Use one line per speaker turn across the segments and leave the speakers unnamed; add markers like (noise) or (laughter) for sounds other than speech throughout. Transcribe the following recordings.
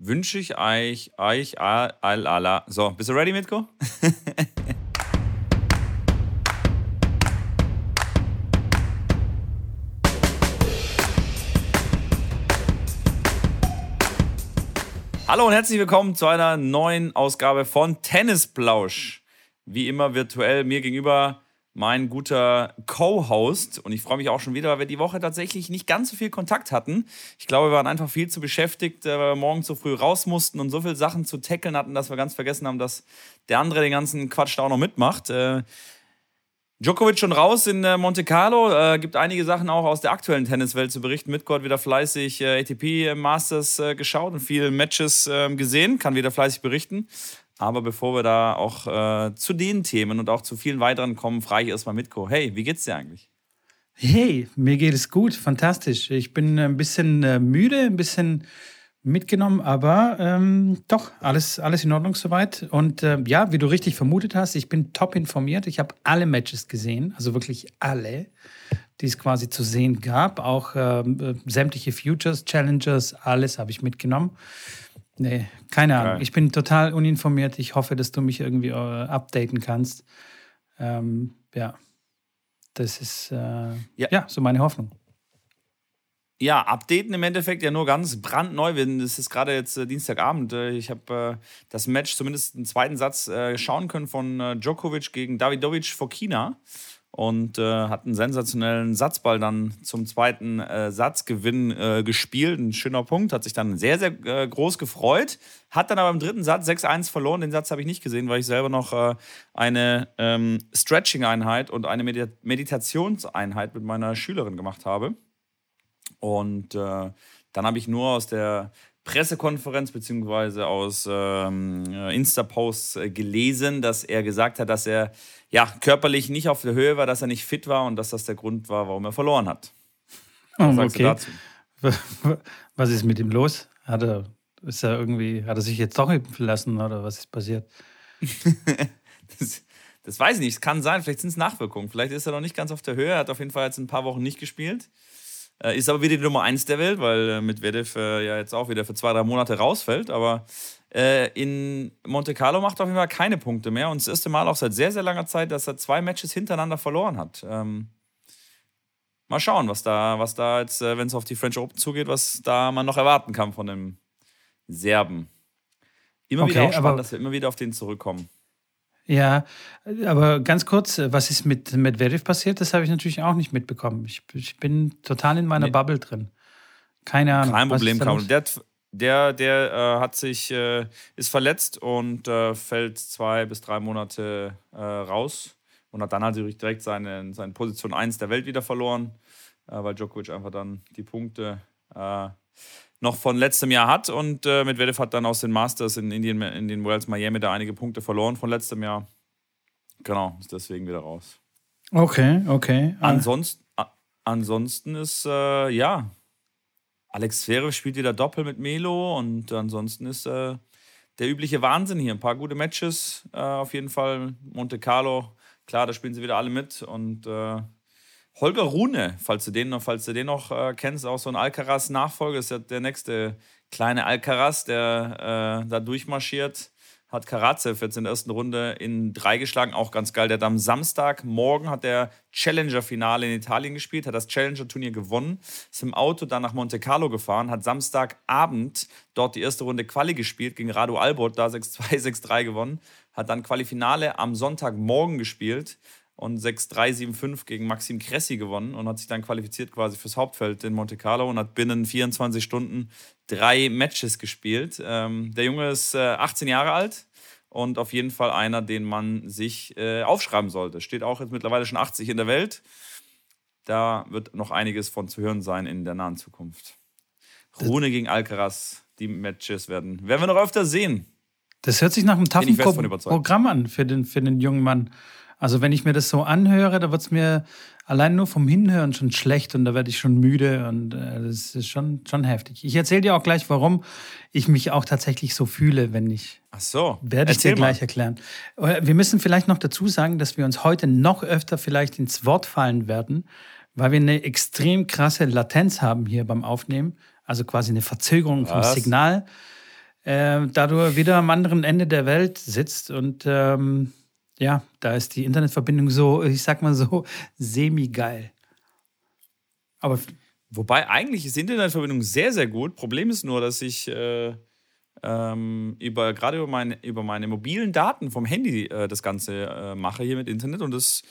wünsche ich euch, euch, all, all, all, So, bist du ready, Mitko? (laughs) Hallo und herzlich willkommen zu einer neuen Ausgabe von Tennisplausch. Wie immer virtuell mir gegenüber mein guter Co-Host. Und ich freue mich auch schon wieder, weil wir die Woche tatsächlich nicht ganz so viel Kontakt hatten. Ich glaube, wir waren einfach viel zu beschäftigt, äh, weil wir morgens so früh raus mussten und so viele Sachen zu tackeln hatten, dass wir ganz vergessen haben, dass der andere den ganzen Quatsch da auch noch mitmacht. Äh, Djokovic schon raus in äh, Monte Carlo. Äh, gibt einige Sachen auch aus der aktuellen Tenniswelt zu berichten. Midgard wieder fleißig äh, ATP Masters äh, geschaut und viele Matches äh, gesehen. Kann wieder fleißig berichten. Aber bevor wir da auch äh, zu den Themen und auch zu vielen weiteren kommen, frage ich erstmal Mitko. Hey, wie geht's dir eigentlich?
Hey, mir geht es gut, fantastisch. Ich bin ein bisschen müde, ein bisschen mitgenommen, aber ähm, doch, alles, alles in Ordnung soweit. Und äh, ja, wie du richtig vermutet hast, ich bin top informiert. Ich habe alle Matches gesehen, also wirklich alle, die es quasi zu sehen gab. Auch äh, sämtliche Futures, Challengers, alles habe ich mitgenommen. Nee, keine Ahnung. Ich bin total uninformiert. Ich hoffe, dass du mich irgendwie äh, updaten kannst. Ähm, ja, das ist äh, ja. ja so meine Hoffnung.
Ja, updaten im Endeffekt ja nur ganz brandneu. Es ist gerade jetzt äh, Dienstagabend. Äh, ich habe äh, das Match zumindest einen zweiten Satz äh, schauen können von Djokovic gegen Davidovic vor China und äh, hat einen sensationellen Satzball dann zum zweiten Satzgewinn gespielt. Ein schöner Punkt, hat sich dann sehr, sehr groß gefreut. Hat dann aber im dritten Satz 6-1 verloren. Den Satz habe ich nicht gesehen, weil ich selber noch eine ähm, Stretching-Einheit und eine Medit Meditationseinheit mit meiner Schülerin gemacht habe. Und äh, dann habe ich nur aus der Pressekonferenz beziehungsweise aus ähm, Insta-Posts äh, gelesen, dass er gesagt hat, dass er ja körperlich nicht auf der Höhe war, dass er nicht fit war und dass das der Grund war, warum er verloren hat.
Was oh, okay. (laughs) Was ist mit ihm los? Hat er, ist er irgendwie, hat er sich jetzt doch impfen lassen oder was ist passiert? (laughs)
das, das weiß ich nicht. Es kann sein, vielleicht sind es Nachwirkungen. Vielleicht ist er noch nicht ganz auf der Höhe. Er hat auf jeden Fall jetzt ein paar Wochen nicht gespielt. Äh, ist aber wieder die Nummer 1 der Welt, weil äh, mit Vedev äh, ja jetzt auch wieder für zwei, drei Monate rausfällt. Aber äh, in Monte Carlo macht er auf jeden Fall keine Punkte mehr. Und das erste Mal auch seit sehr, sehr langer Zeit, dass er zwei Matches hintereinander verloren hat. Ähm, mal schauen, was da, was da jetzt, äh, wenn es auf die French Open zugeht, was da man noch erwarten kann von dem Serben. Immer okay, wieder auch spannend, dass wir immer wieder auf den zurückkommen.
Ja, aber ganz kurz, was ist mit Medvedev passiert? Das habe ich natürlich auch nicht mitbekommen. Ich, ich bin total in meiner nee. Bubble drin. Keine Ahnung.
Kein Problem, Carlo. Der, der, der äh, hat sich, äh, ist verletzt und äh, fällt zwei bis drei Monate äh, raus und hat dann halt direkt seine, seine Position 1 der Welt wieder verloren, äh, weil Djokovic einfach dann die Punkte äh, noch von letztem Jahr hat. Und äh, Medvedev hat dann aus den Masters in Indien, in den Worlds Miami da einige Punkte verloren von letztem Jahr. Genau, ist deswegen wieder raus.
Okay, okay.
Ansonsten, ansonsten ist, äh, ja, Alex Zverev spielt wieder Doppel mit Melo und ansonsten ist äh, der übliche Wahnsinn hier. Ein paar gute Matches äh, auf jeden Fall. Monte Carlo, klar, da spielen sie wieder alle mit und äh, Holger Rune, falls du den noch, falls du den noch äh, kennst, auch so ein Alcaraz-Nachfolger, ist ja der nächste kleine Alcaraz, der äh, da durchmarschiert. Hat Karatsev jetzt in der ersten Runde in drei geschlagen, auch ganz geil. Der hat am Samstagmorgen hat der Challenger-Finale in Italien gespielt, hat das Challenger-Turnier gewonnen, ist im Auto dann nach Monte Carlo gefahren, hat Samstagabend dort die erste Runde Quali gespielt gegen Radu Albert, da 6-2, 6-3 (laughs) gewonnen, hat dann Quali-Finale am Sonntagmorgen gespielt und 6-3-7-5 gegen Maxim Cressy gewonnen und hat sich dann qualifiziert quasi fürs Hauptfeld in Monte Carlo und hat binnen 24 Stunden drei Matches gespielt. Ähm, der Junge ist äh, 18 Jahre alt und auf jeden Fall einer, den man sich äh, aufschreiben sollte. Steht auch jetzt mittlerweile schon 80 in der Welt. Da wird noch einiges von zu hören sein in der nahen Zukunft. Rune gegen Alcaraz, die Matches werden, werden wir noch öfter sehen.
Das hört sich nach einem taffen Programm an für den, für den jungen Mann. Also wenn ich mir das so anhöre, da wird es mir allein nur vom Hinhören schon schlecht und da werde ich schon müde und äh, das ist schon, schon heftig. Ich erzähle dir auch gleich, warum ich mich auch tatsächlich so fühle, wenn ich.
Ach so.
Werde ich dir gleich mal. erklären. Äh, wir müssen vielleicht noch dazu sagen, dass wir uns heute noch öfter vielleicht ins Wort fallen werden, weil wir eine extrem krasse Latenz haben hier beim Aufnehmen. Also quasi eine Verzögerung vom Was? Signal. äh, da du wieder am anderen Ende der Welt sitzt und ähm, ja, da ist die Internetverbindung so, ich sag mal so, semi-geil.
Aber Wobei eigentlich ist die Internetverbindung sehr, sehr gut. Problem ist nur, dass ich äh, ähm, über gerade über meine, über meine mobilen Daten vom Handy äh, das Ganze äh, mache hier mit Internet und das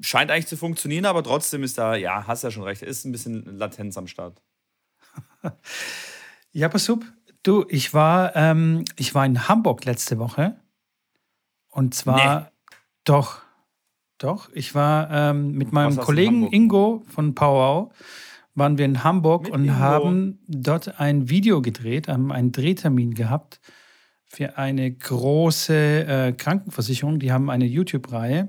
scheint eigentlich zu funktionieren, aber trotzdem ist da, ja, hast ja schon recht, ist ein bisschen Latenz am Start. (laughs)
ja, pass auf. Du, ich war, ähm, ich war in Hamburg letzte Woche. Und zwar, nee. Doch, doch, ich war ähm, mit meinem Kollegen Ingo von Powwow, waren wir in Hamburg mit und Ingo. haben dort ein Video gedreht, haben einen Drehtermin gehabt für eine große äh, Krankenversicherung. Die haben eine YouTube-Reihe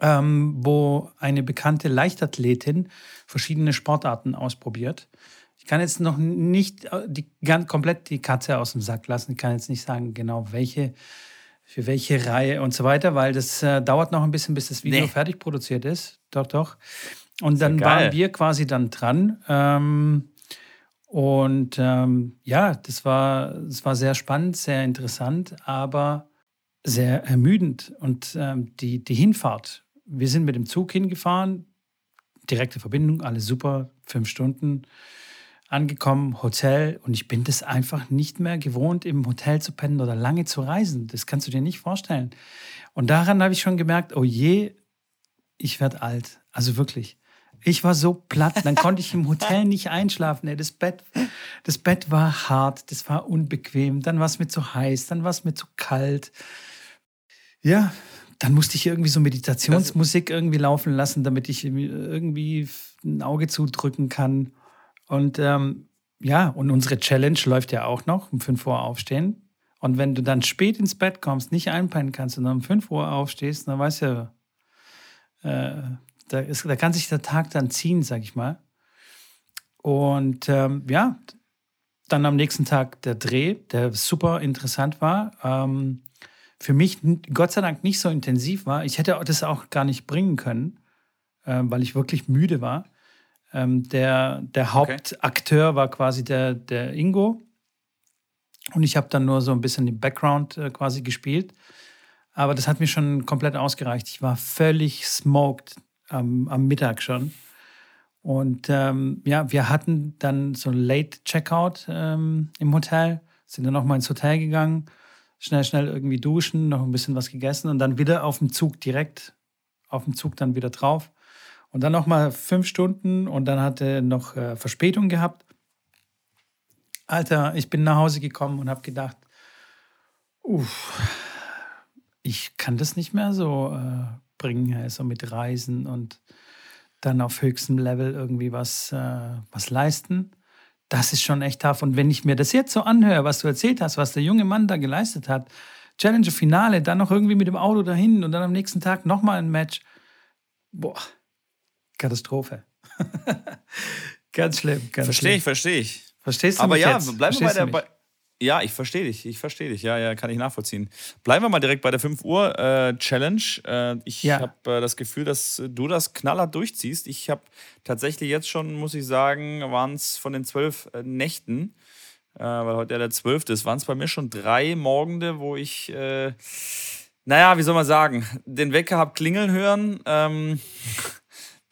ähm, wo eine bekannte Leichtathletin verschiedene Sportarten ausprobiert. Ich kann jetzt noch nicht äh, die, ganz, komplett die Katze aus dem Sack lassen. Ich kann jetzt nicht sagen, genau welche, für welche Reihe und so weiter, weil das äh, dauert noch ein bisschen, bis das Video nee. fertig produziert ist. Doch, doch. Und dann ja waren wir quasi dann dran. Ähm, und ähm, ja, das war, das war sehr spannend, sehr interessant, aber sehr ermüdend. Und ähm, die, die Hinfahrt, wir sind mit dem Zug hingefahren, direkte Verbindung, alles super, fünf Stunden angekommen, Hotel und ich bin das einfach nicht mehr gewohnt, im Hotel zu pennen oder lange zu reisen. Das kannst du dir nicht vorstellen. Und daran habe ich schon gemerkt, oh je, ich werde alt. Also wirklich. Ich war so platt, dann konnte ich im Hotel (laughs) nicht einschlafen. Das Bett, das Bett war hart, das war unbequem, dann war es mir zu heiß, dann war es mir zu kalt. Ja, dann musste ich irgendwie so Meditationsmusik irgendwie laufen lassen, damit ich irgendwie ein Auge zudrücken kann. Und ähm, ja, und unsere Challenge läuft ja auch noch, um 5 Uhr aufstehen. Und wenn du dann spät ins Bett kommst, nicht einpennen kannst und dann um 5 Uhr aufstehst, dann weißt du, äh, da, ist, da kann sich der Tag dann ziehen, sag ich mal. Und ähm, ja, dann am nächsten Tag der Dreh, der super interessant war. Ähm, für mich Gott sei Dank nicht so intensiv war. Ich hätte das auch gar nicht bringen können, äh, weil ich wirklich müde war. Ähm, der, der Hauptakteur okay. war quasi der, der Ingo. Und ich habe dann nur so ein bisschen den Background äh, quasi gespielt. Aber das hat mir schon komplett ausgereicht. Ich war völlig smoked am, am Mittag schon. Und ähm, ja, wir hatten dann so ein Late Checkout ähm, im Hotel, sind dann nochmal ins Hotel gegangen schnell, schnell irgendwie duschen, noch ein bisschen was gegessen und dann wieder auf dem Zug direkt, auf dem Zug dann wieder drauf. Und dann nochmal fünf Stunden und dann hatte noch äh, Verspätung gehabt. Alter, ich bin nach Hause gekommen und habe gedacht, uff, ich kann das nicht mehr so äh, bringen, so mit Reisen und dann auf höchstem Level irgendwie was, äh, was leisten das ist schon echt tough. Und wenn ich mir das jetzt so anhöre, was du erzählt hast, was der junge Mann da geleistet hat, Challenger Finale, dann noch irgendwie mit dem Auto dahin und dann am nächsten Tag nochmal ein Match. Boah, Katastrophe. (laughs) ganz schlimm.
Verstehe ich, verstehe ich.
Verstehst du
Aber ja,
jetzt?
bleiben wir bei der. Bei, ja, ich verstehe dich, ich verstehe dich. Ja, ja, kann ich nachvollziehen. Bleiben wir mal direkt bei der 5 Uhr äh, Challenge. Äh, ich ja. habe äh, das Gefühl, dass du das knallhart durchziehst. Ich habe tatsächlich jetzt schon, muss ich sagen, waren es von den zwölf äh, Nächten, äh, weil heute ja der zwölfte ist, waren es bei mir schon drei Morgende, wo ich, äh, naja, wie soll man sagen, den Wecker habe klingeln hören. Ähm, (laughs)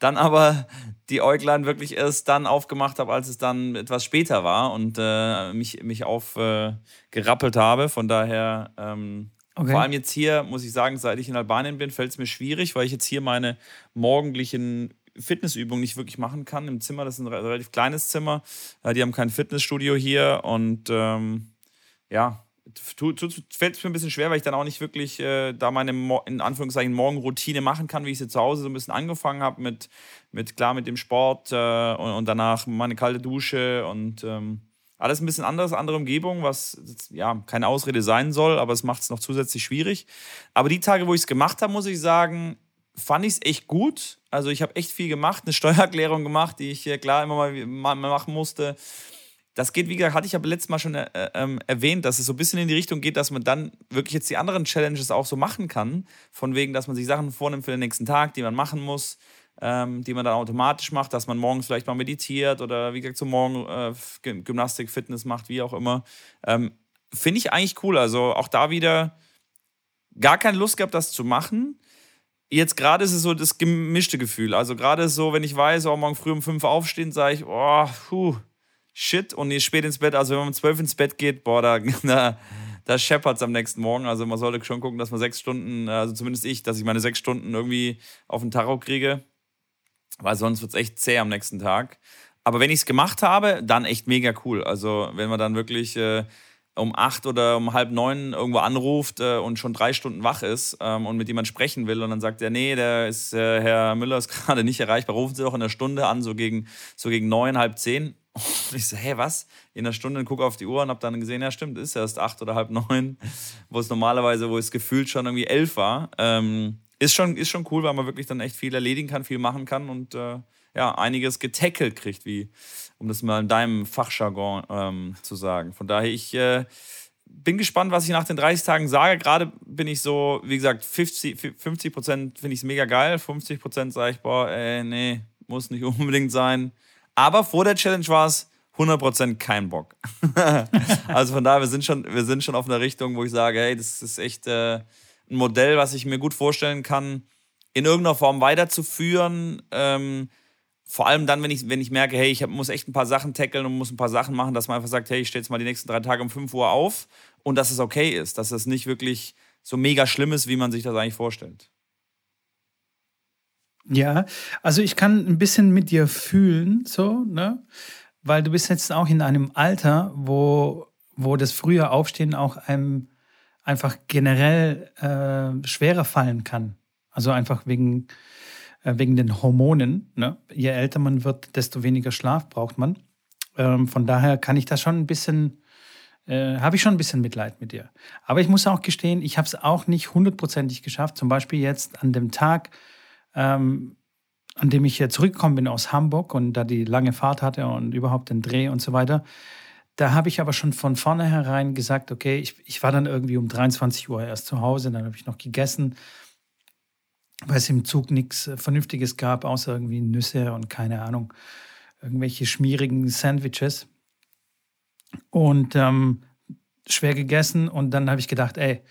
dann aber die Äuglein wirklich erst dann aufgemacht habe, als es dann etwas später war und äh, mich, mich aufgerappelt äh, habe. Von daher, ähm, okay. vor allem jetzt hier, muss ich sagen, seit ich in Albanien bin, fällt es mir schwierig, weil ich jetzt hier meine morgendlichen Fitnessübungen nicht wirklich machen kann. Im Zimmer, das ist ein relativ kleines Zimmer. Äh, die haben kein Fitnessstudio hier und ähm, ja, fällt es mir ein bisschen schwer, weil ich dann auch nicht wirklich äh, da meine in Anführungszeichen Morgenroutine machen kann, wie ich sie zu Hause so ein bisschen angefangen habe mit, mit klar mit dem Sport äh, und, und, danach meine kalte Dusche und ähm, alles ein bisschen anderes, andere Umgebung, was ja keine Ausrede sein soll, aber es macht es noch zusätzlich schwierig. Aber die Tage, wo ich es gemacht habe, muss ich sagen, fand ich es echt gut. Also ich habe echt viel gemacht, eine (laughs) Steuererklärung gemacht, die ich klar immer mal, mal machen musste das geht, wie gesagt, hatte ich aber letztes Mal schon äh, ähm, erwähnt, dass es so ein bisschen in die Richtung geht, dass man dann wirklich jetzt die anderen Challenges auch so machen kann. Von wegen, dass man sich Sachen vornimmt für den nächsten Tag, die man machen muss. ähm, die man dann automatisch macht, dass man morgens vielleicht mal meditiert oder wie gesagt zum Morgen äh, Gymnastik, Fitness macht, wie auch immer. Ähm, Finde ich eigentlich cool. Also auch da wieder gar keine Lust gehabt, das zu machen. Jetzt gerade ist es so das gemischte Gefühl. Also gerade so, wenn ich weiß, oh, morgen früh um fünf aufstehen, sage ich, oh, puh, shit. Und ich spät ins Bett. Also wenn man um zwölf ins Bett geht, boah, da, (laughs) da, da scheppert es am nächsten Morgen. Also man sollte schon gucken, dass man sechs Stunden, also zumindest ich, dass ich meine sechs Stunden irgendwie auf den Tacho kriege. Weil sonst wird es echt zäh am nächsten Tag. Aber wenn ich es gemacht habe, dann echt mega cool. Also wenn man dann wirklich äh, um acht oder um halb neun irgendwo anruft äh, und schon drei Stunden wach ist ähm, und mit jemand sprechen will und dann sagt er, nee, der ist, äh, Herr Müller ist (laughs) gerade nicht erreichbar, rufen Sie doch in einer Stunde an, so gegen, so gegen neun, halb zehn. Und ich so, hä, was? In einer Stunde gucke auf die Uhr und habe dann gesehen, ja stimmt, ist erst acht oder halb neun, wo es normalerweise, wo es gefühlt schon irgendwie elf war. Ähm, ist, schon, ist schon cool, weil man wirklich dann echt viel erledigen kann, viel machen kann und äh, ja, einiges getackelt kriegt, wie um das mal in deinem Fachjargon ähm, zu sagen. Von daher, ich äh, bin gespannt, was ich nach den 30 Tagen sage. Gerade bin ich so, wie gesagt, 50, 50 Prozent finde ich es mega geil, 50 Prozent sage ich, boah, ey, nee, muss nicht (laughs) unbedingt sein. Aber vor der Challenge war es 100% kein Bock. (laughs) also von daher, wir sind, schon, wir sind schon auf einer Richtung, wo ich sage, hey, das ist echt äh, ein Modell, was ich mir gut vorstellen kann, in irgendeiner Form weiterzuführen. Ähm, vor allem dann, wenn ich, wenn ich merke, hey, ich hab, muss echt ein paar Sachen tackeln und muss ein paar Sachen machen, dass man einfach sagt, hey, ich stelle jetzt mal die nächsten drei Tage um 5 Uhr auf und dass es okay ist, dass es nicht wirklich so mega schlimm ist, wie man sich das eigentlich vorstellt.
Ja, also ich kann ein bisschen mit dir fühlen, so, ne? Weil du bist jetzt auch in einem Alter, wo, wo das frühe Aufstehen auch einem einfach generell äh, schwerer fallen kann. Also einfach wegen, äh, wegen den Hormonen. Ne? Je älter man wird, desto weniger Schlaf braucht man. Ähm, von daher kann ich da schon ein bisschen, äh, habe ich schon ein bisschen Mitleid mit dir. Aber ich muss auch gestehen, ich habe es auch nicht hundertprozentig geschafft. Zum Beispiel jetzt an dem Tag, ähm, an dem ich zurückgekommen bin aus Hamburg und da die lange Fahrt hatte und überhaupt den Dreh und so weiter. Da habe ich aber schon von vornherein gesagt, okay, ich, ich war dann irgendwie um 23 Uhr erst zu Hause, dann habe ich noch gegessen weil es im Zug nichts äh, Vernünftiges gab, außer irgendwie Nüsse und keine Ahnung, irgendwelche schmierigen Sandwiches. Und ähm, schwer gegessen und dann habe ich gedacht, ey,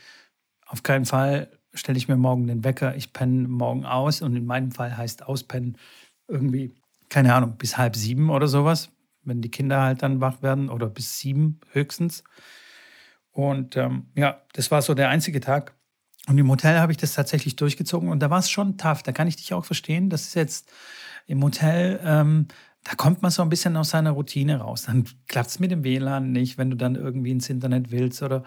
auf keinen Fall stelle ich mir morgen den Wecker, ich penne morgen aus und in meinem Fall heißt auspennen irgendwie, keine Ahnung, bis halb sieben oder sowas, wenn die Kinder halt dann wach werden oder bis sieben höchstens. Und ähm, ja, das war so der einzige Tag, und im Hotel habe ich das tatsächlich durchgezogen und da war es schon tough. Da kann ich dich auch verstehen. Das ist jetzt im Hotel, ähm, da kommt man so ein bisschen aus seiner Routine raus. Dann (laughs) klappt es mit dem WLAN nicht, wenn du dann irgendwie ins Internet willst oder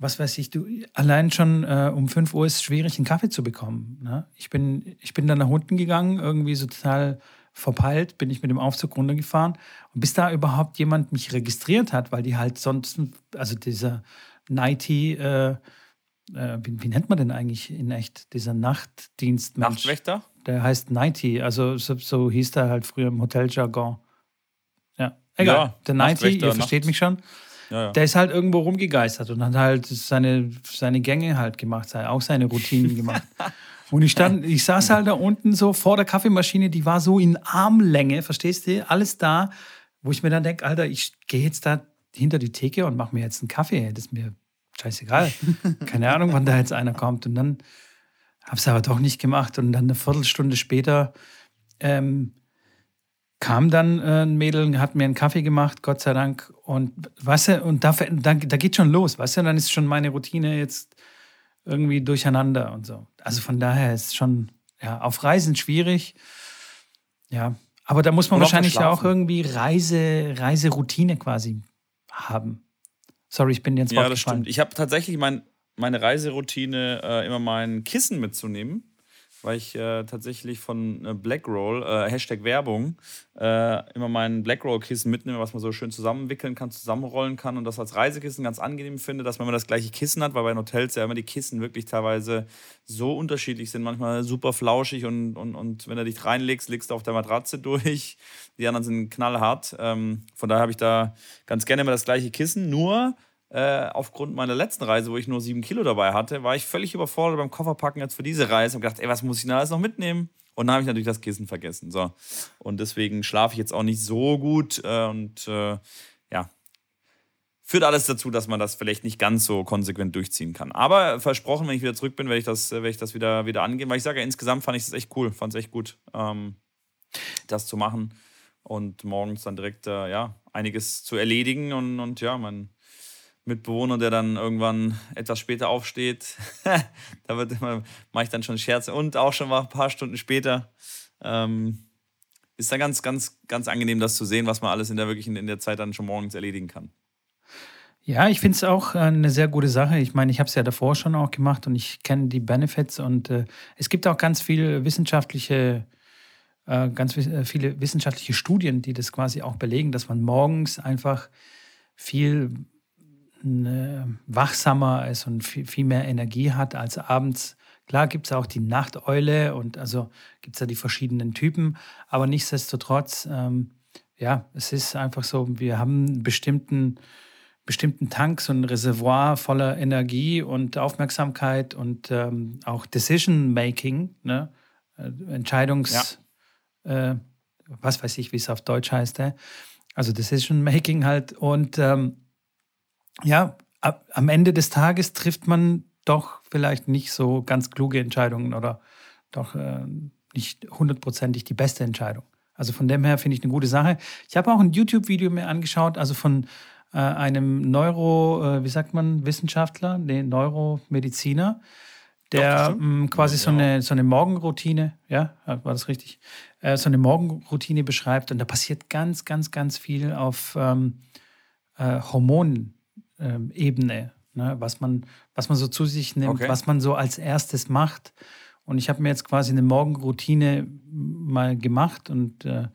was weiß ich. Du, allein schon äh, um 5 Uhr ist es schwierig, einen Kaffee zu bekommen. Ne? Ich, bin, ich bin dann nach unten gegangen, irgendwie so total verpeilt, bin ich mit dem Aufzug runtergefahren. Und bis da überhaupt jemand mich registriert hat, weil die halt sonst, also dieser Nighty, äh, äh, wie, wie, nennt man denn eigentlich in echt, dieser Nachtdienst?
Nachtwächter?
Der heißt Nighty, also so, so hieß der halt früher im Hoteljargon. Ja, egal. Ja, der Nighty, ihr versteht mich schon. Ja, ja. Der ist halt irgendwo rumgegeistert und hat halt seine, seine Gänge halt gemacht, auch seine Routinen gemacht. (laughs) Und ich stand, ich saß halt da unten so vor der Kaffeemaschine, die war so in Armlänge, verstehst du? Alles da, wo ich mir dann denke, Alter, ich gehe jetzt da hinter die Theke und mache mir jetzt einen Kaffee. Das ist mir scheißegal. (laughs) Keine Ahnung, wann da jetzt einer kommt. Und dann habe ich es aber doch nicht gemacht. Und dann eine Viertelstunde später ähm, kam dann äh, ein Mädel, hat mir einen Kaffee gemacht, Gott sei Dank. Und weißt du, und da, da, da geht schon los, weißt du, dann ist schon meine Routine jetzt irgendwie durcheinander und so. Also von daher ist schon, ja, auf Reisen schwierig. Ja, aber da muss man wahrscheinlich auch irgendwie Reise, Reiseroutine quasi haben. Sorry, ich bin jetzt
Ja, das stimmt. Ich habe tatsächlich mein, meine Reiseroutine äh, immer mein Kissen mitzunehmen, weil ich äh, tatsächlich von äh, Blackroll, äh, Hashtag Werbung, äh, immer mein Blackroll-Kissen mitnehme, was man so schön zusammenwickeln kann, zusammenrollen kann und das als Reisekissen ganz angenehm finde, dass man immer das gleiche Kissen hat, weil bei den Hotels ja immer die Kissen wirklich teilweise so unterschiedlich sind, manchmal super flauschig und, und, und wenn du dich reinlegst, legst du auf der Matratze (laughs) durch. Die anderen sind knallhart. Ähm, von daher habe ich da ganz gerne immer das gleiche Kissen. Nur äh, aufgrund meiner letzten Reise, wo ich nur sieben Kilo dabei hatte, war ich völlig überfordert beim Kofferpacken jetzt für diese Reise und gedacht, ey, was muss ich denn alles noch mitnehmen? Und dann habe ich natürlich das Kissen vergessen. So. Und deswegen schlafe ich jetzt auch nicht so gut. Äh, und äh, ja, führt alles dazu, dass man das vielleicht nicht ganz so konsequent durchziehen kann. Aber versprochen, wenn ich wieder zurück bin, werde ich das, werde ich das wieder, wieder angehen. Weil ich sage ja, insgesamt fand ich das echt cool, fand es echt gut, ähm, das zu machen und morgens dann direkt äh, ja, einiges zu erledigen. Und, und ja, mein Mitbewohner, der dann irgendwann etwas später aufsteht, (laughs) da mache ich dann schon Scherze und auch schon mal ein paar Stunden später. Ähm, ist dann ganz, ganz, ganz angenehm, das zu sehen, was man alles in der wirklich in der Zeit dann schon morgens erledigen kann.
Ja, ich finde es auch eine sehr gute Sache. Ich meine, ich habe es ja davor schon auch gemacht und ich kenne die Benefits und äh, es gibt auch ganz viele wissenschaftliche, äh, ganz äh, viele wissenschaftliche Studien, die das quasi auch belegen, dass man morgens einfach viel äh, wachsamer ist und viel, viel mehr Energie hat als abends. Klar gibt es auch die Nachteule und also gibt es ja die verschiedenen Typen, aber nichtsdestotrotz, ähm, ja, es ist einfach so, wir haben einen bestimmten bestimmten Tank, so ein Reservoir voller Energie und Aufmerksamkeit und ähm, auch Decision-Making, ne? Äh, Entscheidungs, ja. äh, was weiß ich, wie es auf Deutsch heißt, äh? also Decision-Making halt. Und ähm, ja, ab, am Ende des Tages trifft man doch vielleicht nicht so ganz kluge Entscheidungen oder doch äh, nicht hundertprozentig die beste Entscheidung. Also von dem her finde ich eine gute Sache. Ich habe auch ein YouTube-Video mir angeschaut, also von äh, einem Neuro, äh, wie sagt man, Wissenschaftler, nee, Neuromediziner, der Doch, mh, quasi ja, so, eine, so eine Morgenroutine, ja, war das richtig, äh, so eine Morgenroutine beschreibt. Und da passiert ganz, ganz, ganz viel auf ähm, äh, Hormonebene, ne? was, man, was man so zu sich nimmt, okay. was man so als erstes macht. Und ich habe mir jetzt quasi eine Morgenroutine mal gemacht und äh,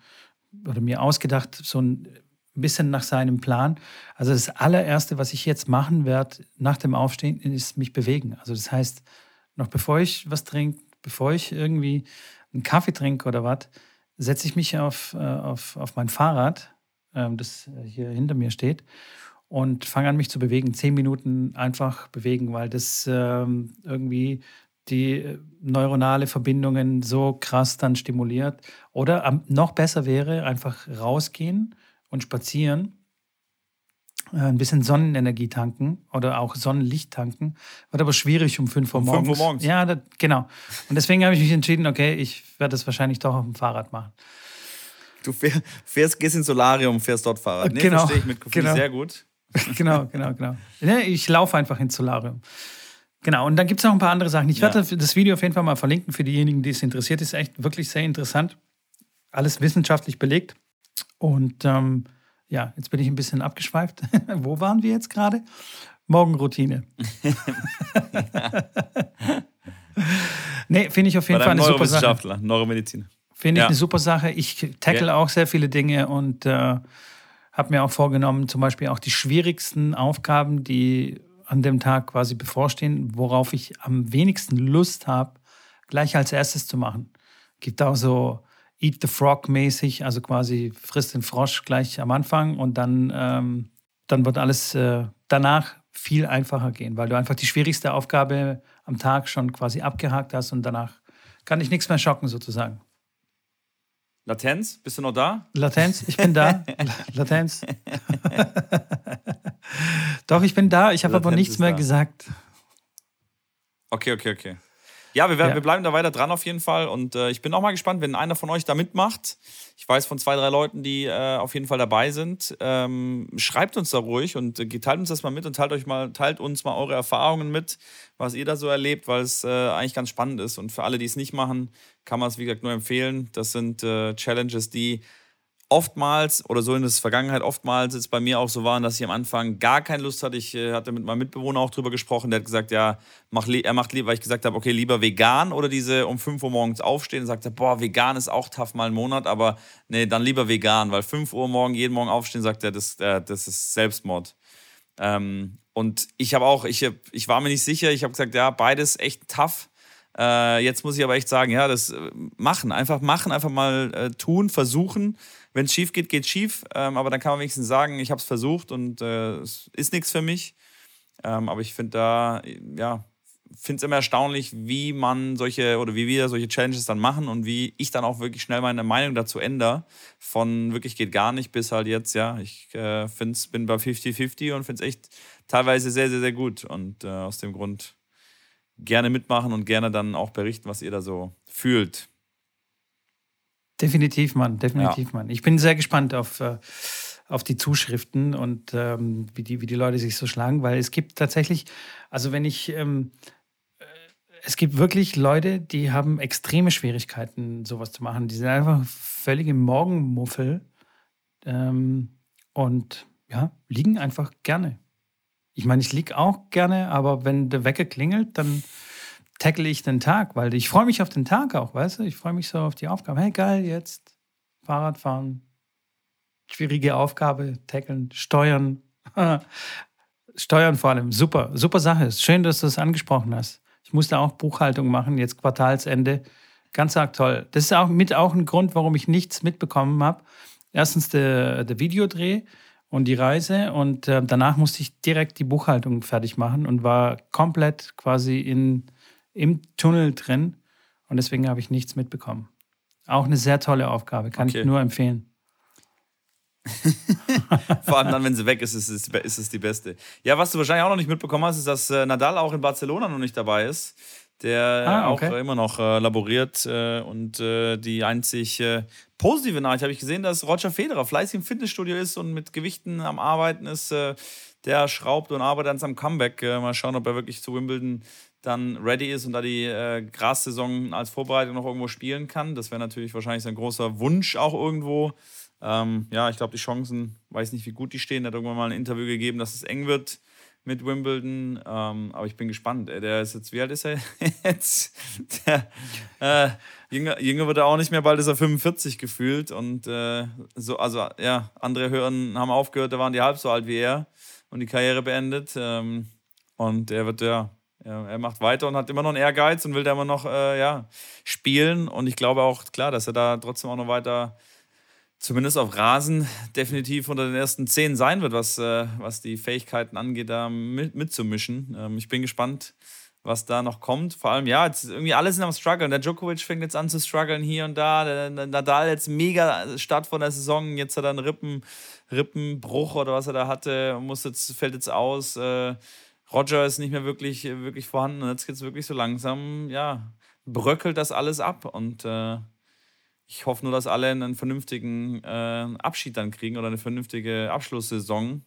oder mir ausgedacht, so ein bisschen nach seinem Plan. Also das allererste, was ich jetzt machen werde nach dem Aufstehen, ist mich bewegen. Also das heißt, noch bevor ich was trinke, bevor ich irgendwie einen Kaffee trinke oder was, setze ich mich auf, äh, auf, auf mein Fahrrad, ähm, das hier hinter mir steht, und fange an, mich zu bewegen. Zehn Minuten einfach bewegen, weil das ähm, irgendwie die neuronale Verbindungen so krass dann stimuliert. Oder noch besser wäre, einfach rausgehen und spazieren, äh, ein bisschen Sonnenenergie tanken oder auch Sonnenlicht tanken. Wird aber schwierig um 5 Uhr morgens. Um 5 Uhr morgens. Ja, das, genau. Und deswegen habe ich mich entschieden, okay, ich werde das wahrscheinlich doch auf dem Fahrrad machen.
Du fährst, gehst ins Solarium, fährst dort Fahrrad. Nee, genau. verstehe ich mit Gefühl genau. sehr gut. (laughs)
genau, genau, genau. Ich laufe einfach ins Solarium. Genau, und dann gibt es noch ein paar andere Sachen. Ich werde ja. das Video auf jeden Fall mal verlinken für diejenigen, die es interessiert. Ist echt wirklich sehr interessant. Alles wissenschaftlich belegt. Und ähm, ja, jetzt bin ich ein bisschen abgeschweift. (laughs) Wo waren wir jetzt gerade? Morgenroutine. (laughs) nee, finde ich auf jeden Fall eine super Sache.
Neuromediziner.
Finde ich ja. eine super Sache. Ich tackle auch sehr viele Dinge und äh, habe mir auch vorgenommen, zum Beispiel auch die schwierigsten Aufgaben, die an dem Tag quasi bevorstehen, worauf ich am wenigsten Lust habe, gleich als erstes zu machen. Gibt auch so Eat the Frog mäßig, also quasi frisst den Frosch gleich am Anfang und dann, ähm, dann wird alles äh, danach viel einfacher gehen, weil du einfach die schwierigste Aufgabe am Tag schon quasi abgehakt hast und danach kann dich nichts mehr schocken sozusagen.
Latenz, bist du noch da?
Latenz, ich bin da. (laughs) Latenz. Doch, ich bin da. Ich habe aber nichts mehr da. gesagt.
Okay, okay, okay. Ja, wir, ja. wir bleiben da weiter dran auf jeden Fall. Und äh, ich bin auch mal gespannt, wenn einer von euch da mitmacht. Ich weiß von zwei, drei Leuten, die äh, auf jeden Fall dabei sind. Ähm, schreibt uns da ruhig und äh, teilt uns das mal mit und teilt euch mal, teilt uns mal eure Erfahrungen mit, was ihr da so erlebt, weil es äh, eigentlich ganz spannend ist. Und für alle, die es nicht machen, kann man es, wie gesagt, nur empfehlen. Das sind äh, Challenges, die oftmals oder so in der Vergangenheit oftmals es bei mir auch so waren, dass ich am Anfang gar keine Lust hatte. Ich äh, hatte mit meinem Mitbewohner auch drüber gesprochen. Der hat gesagt, ja, mach, er macht lieber, weil ich gesagt habe, okay, lieber vegan oder diese um 5 Uhr morgens aufstehen. Und sagte, boah, vegan ist auch tough mal einen Monat, aber nee, dann lieber vegan, weil 5 Uhr morgen, jeden Morgen aufstehen, sagt er, das, äh, das ist Selbstmord. Ähm, und ich habe auch, ich, ich war mir nicht sicher, ich habe gesagt, ja, beides echt tough. Äh, jetzt muss ich aber echt sagen, ja, das äh, machen, einfach machen, einfach mal äh, tun, versuchen wenn es schief geht, geht es schief. Ähm, aber dann kann man wenigstens sagen, ich habe es versucht und äh, es ist nichts für mich. Ähm, aber ich finde da, ja, finde es immer erstaunlich, wie man solche oder wie wir solche Challenges dann machen und wie ich dann auch wirklich schnell meine Meinung dazu ändere. Von wirklich geht gar nicht bis halt jetzt, ja. Ich äh, find's, bin bei 50-50 und finde es echt teilweise sehr, sehr, sehr gut. Und äh, aus dem Grund gerne mitmachen und gerne dann auch berichten, was ihr da so fühlt.
Definitiv, Mann, definitiv, ja. Mann. Ich bin sehr gespannt auf, äh, auf die Zuschriften und ähm, wie, die, wie die Leute sich so schlagen, weil es gibt tatsächlich, also wenn ich, ähm, äh, es gibt wirklich Leute, die haben extreme Schwierigkeiten, sowas zu machen. Die sind einfach völlige Morgenmuffel ähm, und ja, liegen einfach gerne. Ich meine, ich liege auch gerne, aber wenn der Wecker klingelt, dann tackle ich den Tag, weil ich freue mich auf den Tag auch, weißt du? Ich freue mich so auf die Aufgabe. Hey, geil, jetzt Fahrrad fahren. Schwierige Aufgabe, tackeln, steuern. (laughs) steuern vor allem, super, super Sache. Schön, dass du das angesprochen hast. Ich musste auch Buchhaltung machen, jetzt Quartalsende. Ganz arg toll. Das ist auch mit auch ein Grund, warum ich nichts mitbekommen habe. Erstens der, der Videodreh und die Reise und äh, danach musste ich direkt die Buchhaltung fertig machen und war komplett quasi in im Tunnel drin und deswegen habe ich nichts mitbekommen. Auch eine sehr tolle Aufgabe, kann okay. ich nur empfehlen. (laughs)
Vor allem dann, wenn sie weg ist, ist es, ist es die beste. Ja, was du wahrscheinlich auch noch nicht mitbekommen hast, ist, dass äh, Nadal auch in Barcelona noch nicht dabei ist. Der ah, okay. auch immer noch äh, laboriert. Äh, und äh, die einzig äh, positive Nachricht habe ich gesehen, dass Roger Federer fleißig im Fitnessstudio ist und mit Gewichten am Arbeiten ist. Äh, der schraubt und arbeitet an seinem Comeback. mal schauen, ob er wirklich zu Wimbledon dann ready ist und da die äh, Grassaison als Vorbereitung noch irgendwo spielen kann. Das wäre natürlich wahrscheinlich sein großer Wunsch auch irgendwo. Ähm, ja, ich glaube, die Chancen, weiß nicht, wie gut die stehen. Er hat irgendwann mal ein Interview gegeben, dass es eng wird mit Wimbledon. Ähm, aber ich bin gespannt. Der ist jetzt, wie alt ist er (laughs) jetzt? Der, äh, jünger, jünger wird er auch nicht mehr, bald ist er 45 gefühlt. Und äh, so, also ja, andere hören, haben aufgehört, da waren die halb so alt wie er und die Karriere beendet. Ähm, und er wird ja ja, er macht weiter und hat immer noch einen Ehrgeiz und will da immer noch äh, ja, spielen. Und ich glaube auch, klar, dass er da trotzdem auch noch weiter, zumindest auf Rasen, definitiv unter den ersten zehn sein wird, was, äh, was die Fähigkeiten angeht, da mit, mitzumischen. Ähm, ich bin gespannt, was da noch kommt. Vor allem, ja, jetzt irgendwie alle sind am Struggeln. Der Djokovic fängt jetzt an zu strugglen hier und da. Der, der Nadal jetzt mega Start von der Saison. Jetzt hat er einen Rippen, Rippenbruch oder was er da hatte. Muss jetzt, fällt jetzt aus. Äh, Roger ist nicht mehr wirklich, wirklich vorhanden. Und jetzt geht es wirklich so langsam, ja, bröckelt das alles ab. Und äh, ich hoffe nur, dass alle einen vernünftigen äh, Abschied dann kriegen oder eine vernünftige Abschlusssaison.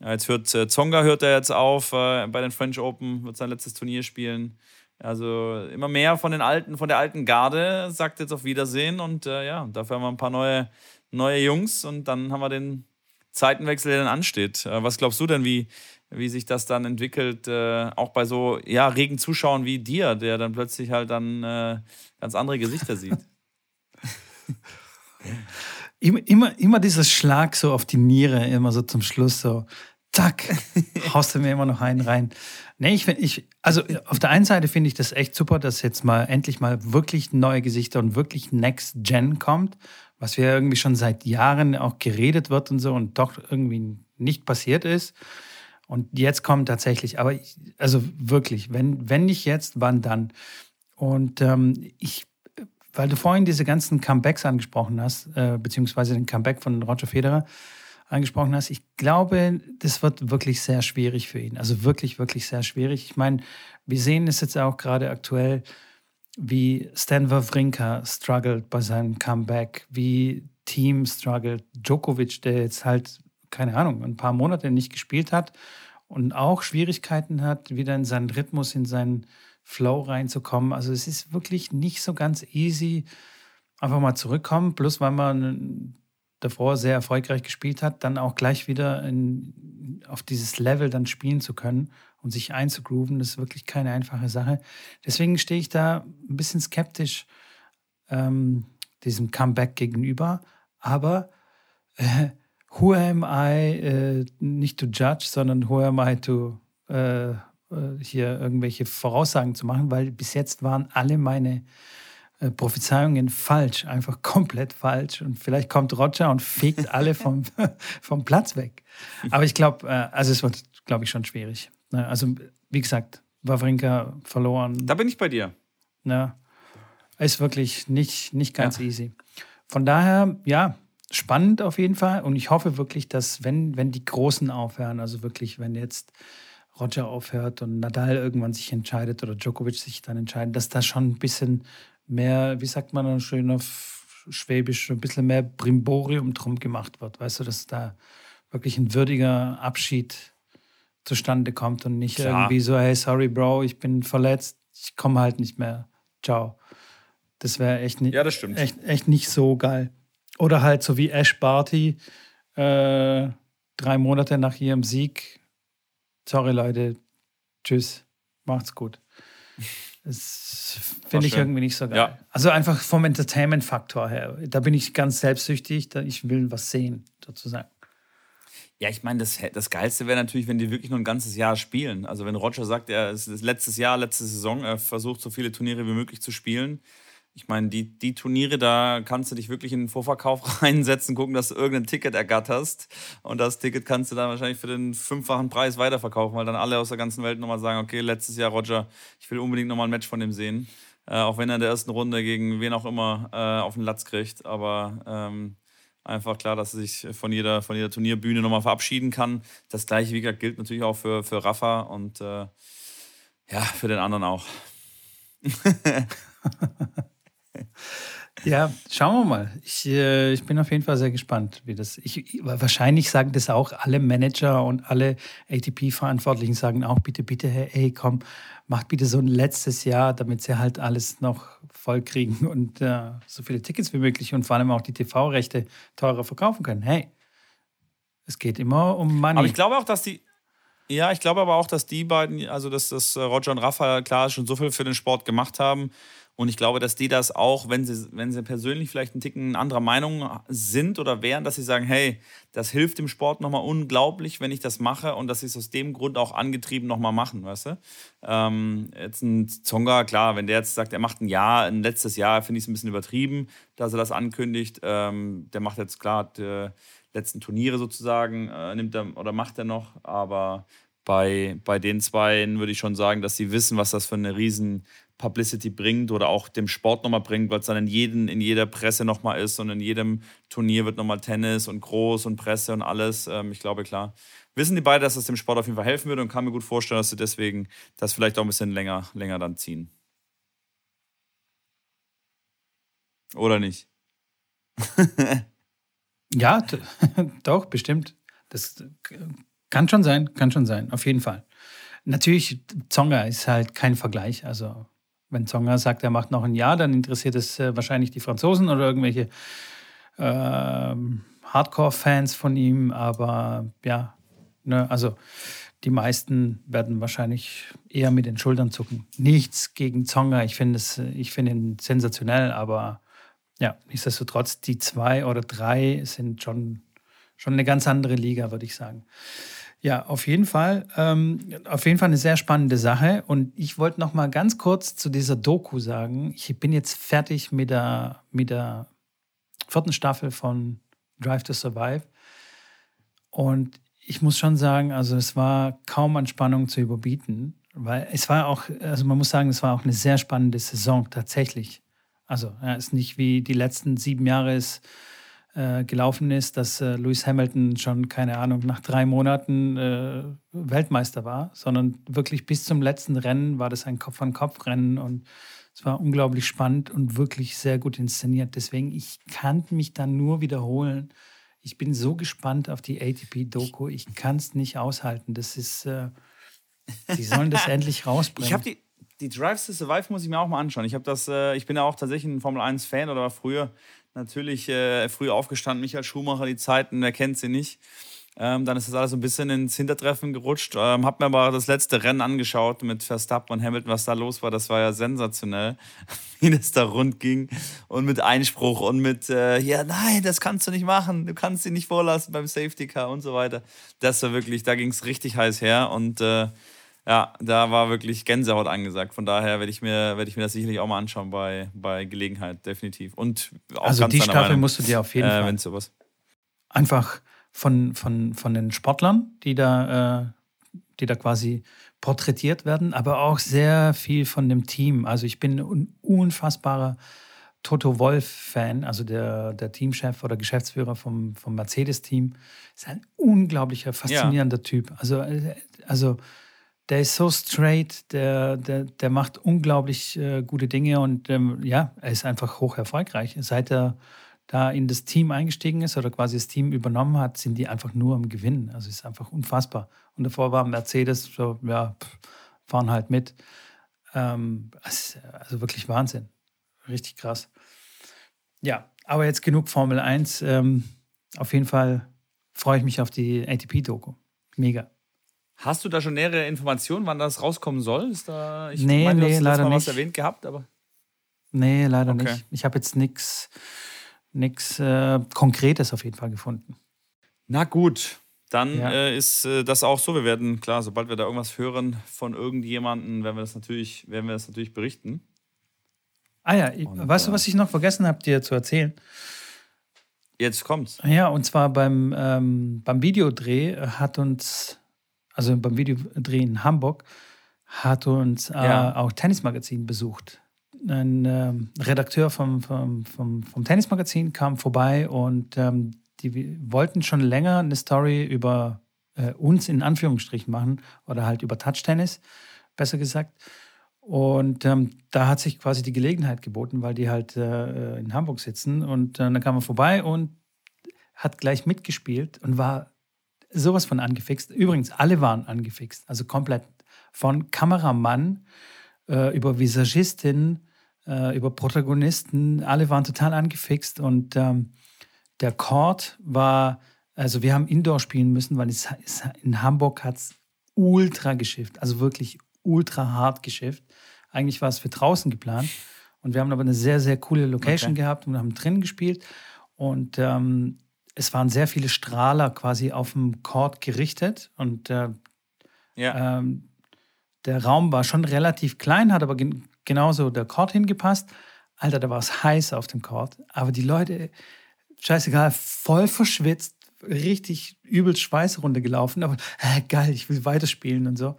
Ja, jetzt hört äh, Zonga hört er jetzt auf äh, bei den French Open, wird sein letztes Turnier spielen. Also immer mehr von den alten, von der alten Garde sagt jetzt auf Wiedersehen und äh, ja, dafür haben wir ein paar neue, neue Jungs und dann haben wir den Zeitenwechsel, der dann ansteht. Äh, was glaubst du denn, wie, wie sich das dann entwickelt, äh, auch bei so ja, regen Zuschauern wie dir, der dann plötzlich halt dann äh, ganz andere Gesichter sieht. (laughs) (laughs)
immer, immer, immer dieser Schlag so auf die Niere, immer so zum Schluss so, zack, (laughs) haust du mir immer noch einen rein. Nee, ich, ich, also auf der einen Seite finde ich das echt super, dass jetzt mal endlich mal wirklich neue Gesichter und wirklich Next Gen kommt, was wir irgendwie schon seit Jahren auch geredet wird und so und doch irgendwie nicht passiert ist. Und jetzt kommt tatsächlich, aber ich, also wirklich, wenn, wenn nicht jetzt, wann dann? Und ähm, ich, weil du vorhin diese ganzen Comebacks angesprochen hast, äh, beziehungsweise den Comeback von Roger Federer angesprochen hast, ich glaube, das wird wirklich sehr schwierig für ihn. Also wirklich, wirklich sehr schwierig. Ich meine, wir sehen es jetzt auch gerade aktuell, wie Stan Wawrinka struggelt bei seinem Comeback, wie Team struggelt, Djokovic, der jetzt halt keine Ahnung, ein paar Monate nicht gespielt hat und auch Schwierigkeiten hat, wieder in seinen Rhythmus, in seinen Flow reinzukommen. Also es ist wirklich nicht so ganz easy, einfach mal zurückkommen. Plus, weil man davor sehr erfolgreich gespielt hat, dann auch gleich wieder in, auf dieses Level dann spielen zu können und sich einzugrooven, das ist wirklich keine einfache Sache. Deswegen stehe ich da ein bisschen skeptisch ähm, diesem Comeback gegenüber. Aber äh, who am I, äh, nicht to judge, sondern who am I to äh, hier irgendwelche Voraussagen zu machen, weil bis jetzt waren alle meine äh, Prophezeiungen falsch, einfach (laughs) komplett falsch. Und vielleicht kommt Roger und fegt alle (laughs) vom, (laughs) vom Platz weg. Aber ich glaube, äh, also es wird, glaube ich, schon schwierig. Ne, also, wie gesagt, Wawrinka verloren.
Da bin ich bei dir.
Ja. Ist wirklich nicht, nicht ganz ja. easy. Von daher, ja, spannend auf jeden Fall. Und ich hoffe wirklich, dass, wenn, wenn die Großen aufhören, also wirklich, wenn jetzt Roger aufhört und Nadal irgendwann sich entscheidet oder Djokovic sich dann entscheidet, dass da schon ein bisschen mehr, wie sagt man dann schön auf Schwäbisch, ein bisschen mehr Brimborium drum gemacht wird. Weißt du, dass da wirklich ein würdiger Abschied zustande kommt und nicht Klar. irgendwie so, hey, sorry, Bro, ich bin verletzt, ich komme halt nicht mehr. Ciao. Das wäre echt, nicht,
ja, das stimmt.
echt, echt nicht so geil. Oder halt so wie Ash Barty, äh, drei Monate nach ihrem Sieg. Sorry, Leute. Tschüss. Macht's gut. Das finde ich irgendwie nicht so geil. Ja. Also einfach vom Entertainment-Faktor her. Da bin ich ganz selbstsüchtig. Ich will was sehen, sozusagen.
Ja, ich meine, das, das Geilste wäre natürlich, wenn die wirklich nur ein ganzes Jahr spielen. Also wenn Roger sagt, er ist letztes Jahr, letzte Saison, er versucht so viele Turniere wie möglich zu spielen. Ich meine, die, die Turniere, da kannst du dich wirklich in den Vorverkauf (laughs) reinsetzen, gucken, dass du irgendein Ticket ergatterst. Und das Ticket kannst du dann wahrscheinlich für den fünffachen Preis weiterverkaufen, weil dann alle aus der ganzen Welt nochmal sagen, okay, letztes Jahr Roger, ich will unbedingt nochmal ein Match von dem sehen. Äh, auch wenn er in der ersten Runde gegen wen auch immer äh, auf den Latz kriegt. Aber ähm, einfach klar, dass er sich von jeder, von jeder Turnierbühne nochmal verabschieden kann. Das gleiche, wie gesagt, gilt natürlich auch für, für Rafa und äh, ja, für den anderen auch. (laughs) (laughs)
Ja, schauen wir mal. Ich, äh, ich bin auf jeden Fall sehr gespannt, wie das. Ich, wahrscheinlich sagen das auch alle Manager und alle ATP-Verantwortlichen sagen auch bitte, bitte, hey, komm, macht bitte so ein letztes Jahr, damit sie halt alles noch voll kriegen und äh, so viele Tickets wie möglich und vor allem auch die TV-Rechte teurer verkaufen können. Hey, es geht immer um Money.
Aber ich glaube auch, dass die, ja, ich glaube aber auch, dass die beiden, also dass, dass Roger und Rafa klar schon so viel für den Sport gemacht haben, und ich glaube, dass die das auch, wenn sie, wenn sie persönlich vielleicht einen Ticken anderer Meinung sind oder wären, dass sie sagen, hey, das hilft dem Sport nochmal unglaublich, wenn ich das mache und dass sie es aus dem Grund auch angetrieben nochmal machen, weißt du? Ähm, jetzt ein Zonga, klar, wenn der jetzt sagt, er macht ein Jahr, ein letztes Jahr, finde ich es ein bisschen übertrieben, dass er das ankündigt. Ähm, der macht jetzt klar die letzten Turniere sozusagen, äh, nimmt er oder macht er noch, aber bei, bei den zwei würde ich schon sagen, dass sie wissen, was das für eine riesen Publicity bringt oder auch dem Sport nochmal bringt, weil es dann in, jeden, in jeder Presse nochmal ist und in jedem Turnier wird nochmal Tennis und Groß und Presse und alles. Ähm, ich glaube, klar, wissen die beide, dass das dem Sport auf jeden Fall helfen würde und kann mir gut vorstellen, dass sie deswegen das vielleicht auch ein bisschen länger, länger dann ziehen. Oder nicht? (laughs)
ja, (laughs) doch, bestimmt. Das kann schon sein, kann schon sein, auf jeden Fall. Natürlich, Zonga ist halt kein Vergleich. Also wenn Zonga sagt, er macht noch ein Jahr, dann interessiert es äh, wahrscheinlich die Franzosen oder irgendwelche äh, Hardcore-Fans von ihm. Aber ja, ne, also die meisten werden wahrscheinlich eher mit den Schultern zucken. Nichts gegen Zonga. Ich finde find ihn sensationell, aber ja, nichtsdestotrotz, die zwei oder drei sind schon, schon eine ganz andere Liga, würde ich sagen. Ja, auf jeden Fall. Ähm, auf jeden Fall eine sehr spannende Sache. Und ich wollte noch mal ganz kurz zu dieser Doku sagen. Ich bin jetzt fertig mit der, mit der vierten Staffel von Drive to Survive. Und ich muss schon sagen, also es war kaum an Spannung zu überbieten, weil es war auch, also man muss sagen, es war auch eine sehr spannende Saison tatsächlich. Also ja, es ist nicht wie die letzten sieben Jahre ist äh, gelaufen ist, dass äh, Lewis Hamilton schon, keine Ahnung, nach drei Monaten äh, Weltmeister war, sondern wirklich bis zum letzten Rennen war das ein Kopf-an-Kopf-Rennen und es war unglaublich spannend und wirklich sehr gut inszeniert. Deswegen, ich kann mich dann nur wiederholen. Ich bin so gespannt auf die ATP-Doku. Ich kann es nicht aushalten. Das ist, äh, die sollen das (laughs) endlich rausbringen.
Ich habe die, die Drives to Survive muss ich mir auch mal anschauen. Ich habe das, äh, ich bin ja auch tatsächlich ein Formel 1 Fan oder war früher natürlich äh, früh aufgestanden, Michael Schumacher, die Zeiten, wer kennt sie nicht. Ähm, dann ist das alles ein bisschen ins Hintertreffen gerutscht. Ähm, hab mir aber das letzte Rennen angeschaut mit Verstappen und Hamilton, was da los war. Das war ja sensationell, (laughs) wie das da rund ging. Und mit Einspruch und mit, äh, ja, nein, das kannst du nicht machen. Du kannst sie nicht vorlassen beim Safety Car und so weiter. Das war wirklich, da ging es richtig heiß her. Und äh, ja, da war wirklich Gänsehaut angesagt. Von daher werde ich, mir, werd ich mir das sicherlich auch mal anschauen bei, bei Gelegenheit, definitiv. Und
auch also die Staffel Meinung, musst du dir auf jeden äh, Fall. Sowas. Einfach von, von, von den Sportlern, die da äh, die da quasi porträtiert werden, aber auch sehr viel von dem Team. Also ich bin ein unfassbarer Toto Wolf-Fan, also der, der Teamchef oder Geschäftsführer vom, vom Mercedes-Team. Ist ein unglaublicher, faszinierender ja. Typ. Also, äh, also der ist so straight, der, der, der macht unglaublich äh, gute Dinge und ähm, ja, er ist einfach hoch erfolgreich. Seit er da in das Team eingestiegen ist oder quasi das Team übernommen hat, sind die einfach nur am Gewinnen. Also ist einfach unfassbar. Und davor war Mercedes so, ja, pff, fahren halt mit. Ähm, also wirklich Wahnsinn. Richtig krass. Ja, aber jetzt genug Formel 1. Ähm, auf jeden Fall freue ich mich auf die ATP-Doku. Mega.
Hast du da schon nähere Informationen, wann das rauskommen soll? Ist da, ich
nee, meine, du nee, hast leider mal
was erwähnt gehabt, aber.
Nee, leider okay. nicht. Ich habe jetzt nichts äh, Konkretes auf jeden Fall gefunden.
Na gut, dann ja. äh, ist äh, das auch so. Wir werden, klar, sobald wir da irgendwas hören von irgendjemandem, werden wir das natürlich, werden wir das natürlich berichten.
Ah ja, und, weißt du, was ich noch vergessen habe, dir zu erzählen?
Jetzt kommt's.
Ja, und zwar beim, ähm, beim Videodreh hat uns, also beim Videodreh in Hamburg, hat uns äh, ja. auch Tennismagazin besucht ein ähm, Redakteur vom, vom, vom, vom Tennismagazin kam vorbei und ähm, die wollten schon länger eine Story über äh, uns in Anführungsstrichen machen oder halt über Touch-Tennis, besser gesagt. Und ähm, da hat sich quasi die Gelegenheit geboten, weil die halt äh, in Hamburg sitzen. Und äh, dann kam er vorbei und hat gleich mitgespielt und war sowas von angefixt. Übrigens, alle waren angefixt, also komplett. Von Kameramann äh, über Visagistin, äh, über Protagonisten. Alle waren total angefixt und ähm, der Chord war, also wir haben Indoor spielen müssen, weil es, es in Hamburg hat es ultra geschifft, also wirklich ultra hart geschifft. Eigentlich war es für draußen geplant. Und wir haben aber eine sehr, sehr coole Location okay. gehabt und haben drin gespielt. Und ähm, es waren sehr viele Strahler quasi auf dem Chord gerichtet. Und äh, ja. ähm, der Raum war schon relativ klein, hat aber genauso der Chord hingepasst. Alter, da war es heiß auf dem Chord. Aber die Leute, scheißegal, voll verschwitzt, richtig übelst Schweiß runtergelaufen. Aber äh, geil, ich will weiterspielen und so.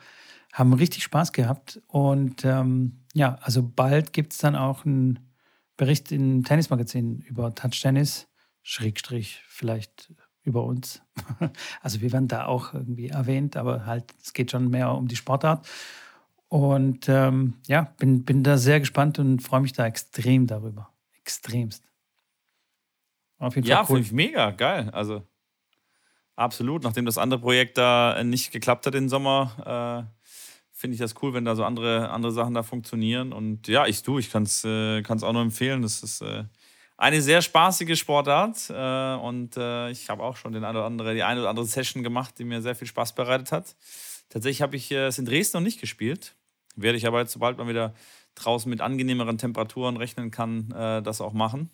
Haben richtig Spaß gehabt. Und ähm, ja, also bald gibt es dann auch einen Bericht im Tennismagazin über Touch Tennis, Schrägstrich vielleicht über uns. (laughs) Also wir werden da auch irgendwie erwähnt, aber halt, es geht schon mehr um die Sportart. Und ähm, ja, bin, bin da sehr gespannt und freue mich da extrem darüber. Extremst.
Auf jeden Fall. Ja, cool. finde ich mega, geil. Also absolut. Nachdem das andere Projekt da nicht geklappt hat im Sommer, äh, finde ich das cool, wenn da so andere, andere Sachen da funktionieren. Und ja, ich du, ich kann es äh, auch nur empfehlen. Das ist äh, eine sehr spaßige Sportart. Äh, und äh, ich habe auch schon den eine oder andere, die eine oder andere Session gemacht, die mir sehr viel Spaß bereitet hat. Tatsächlich habe ich äh, es in Dresden noch nicht gespielt. Werde ich aber jetzt, sobald man wieder draußen mit angenehmeren Temperaturen rechnen kann, das auch machen.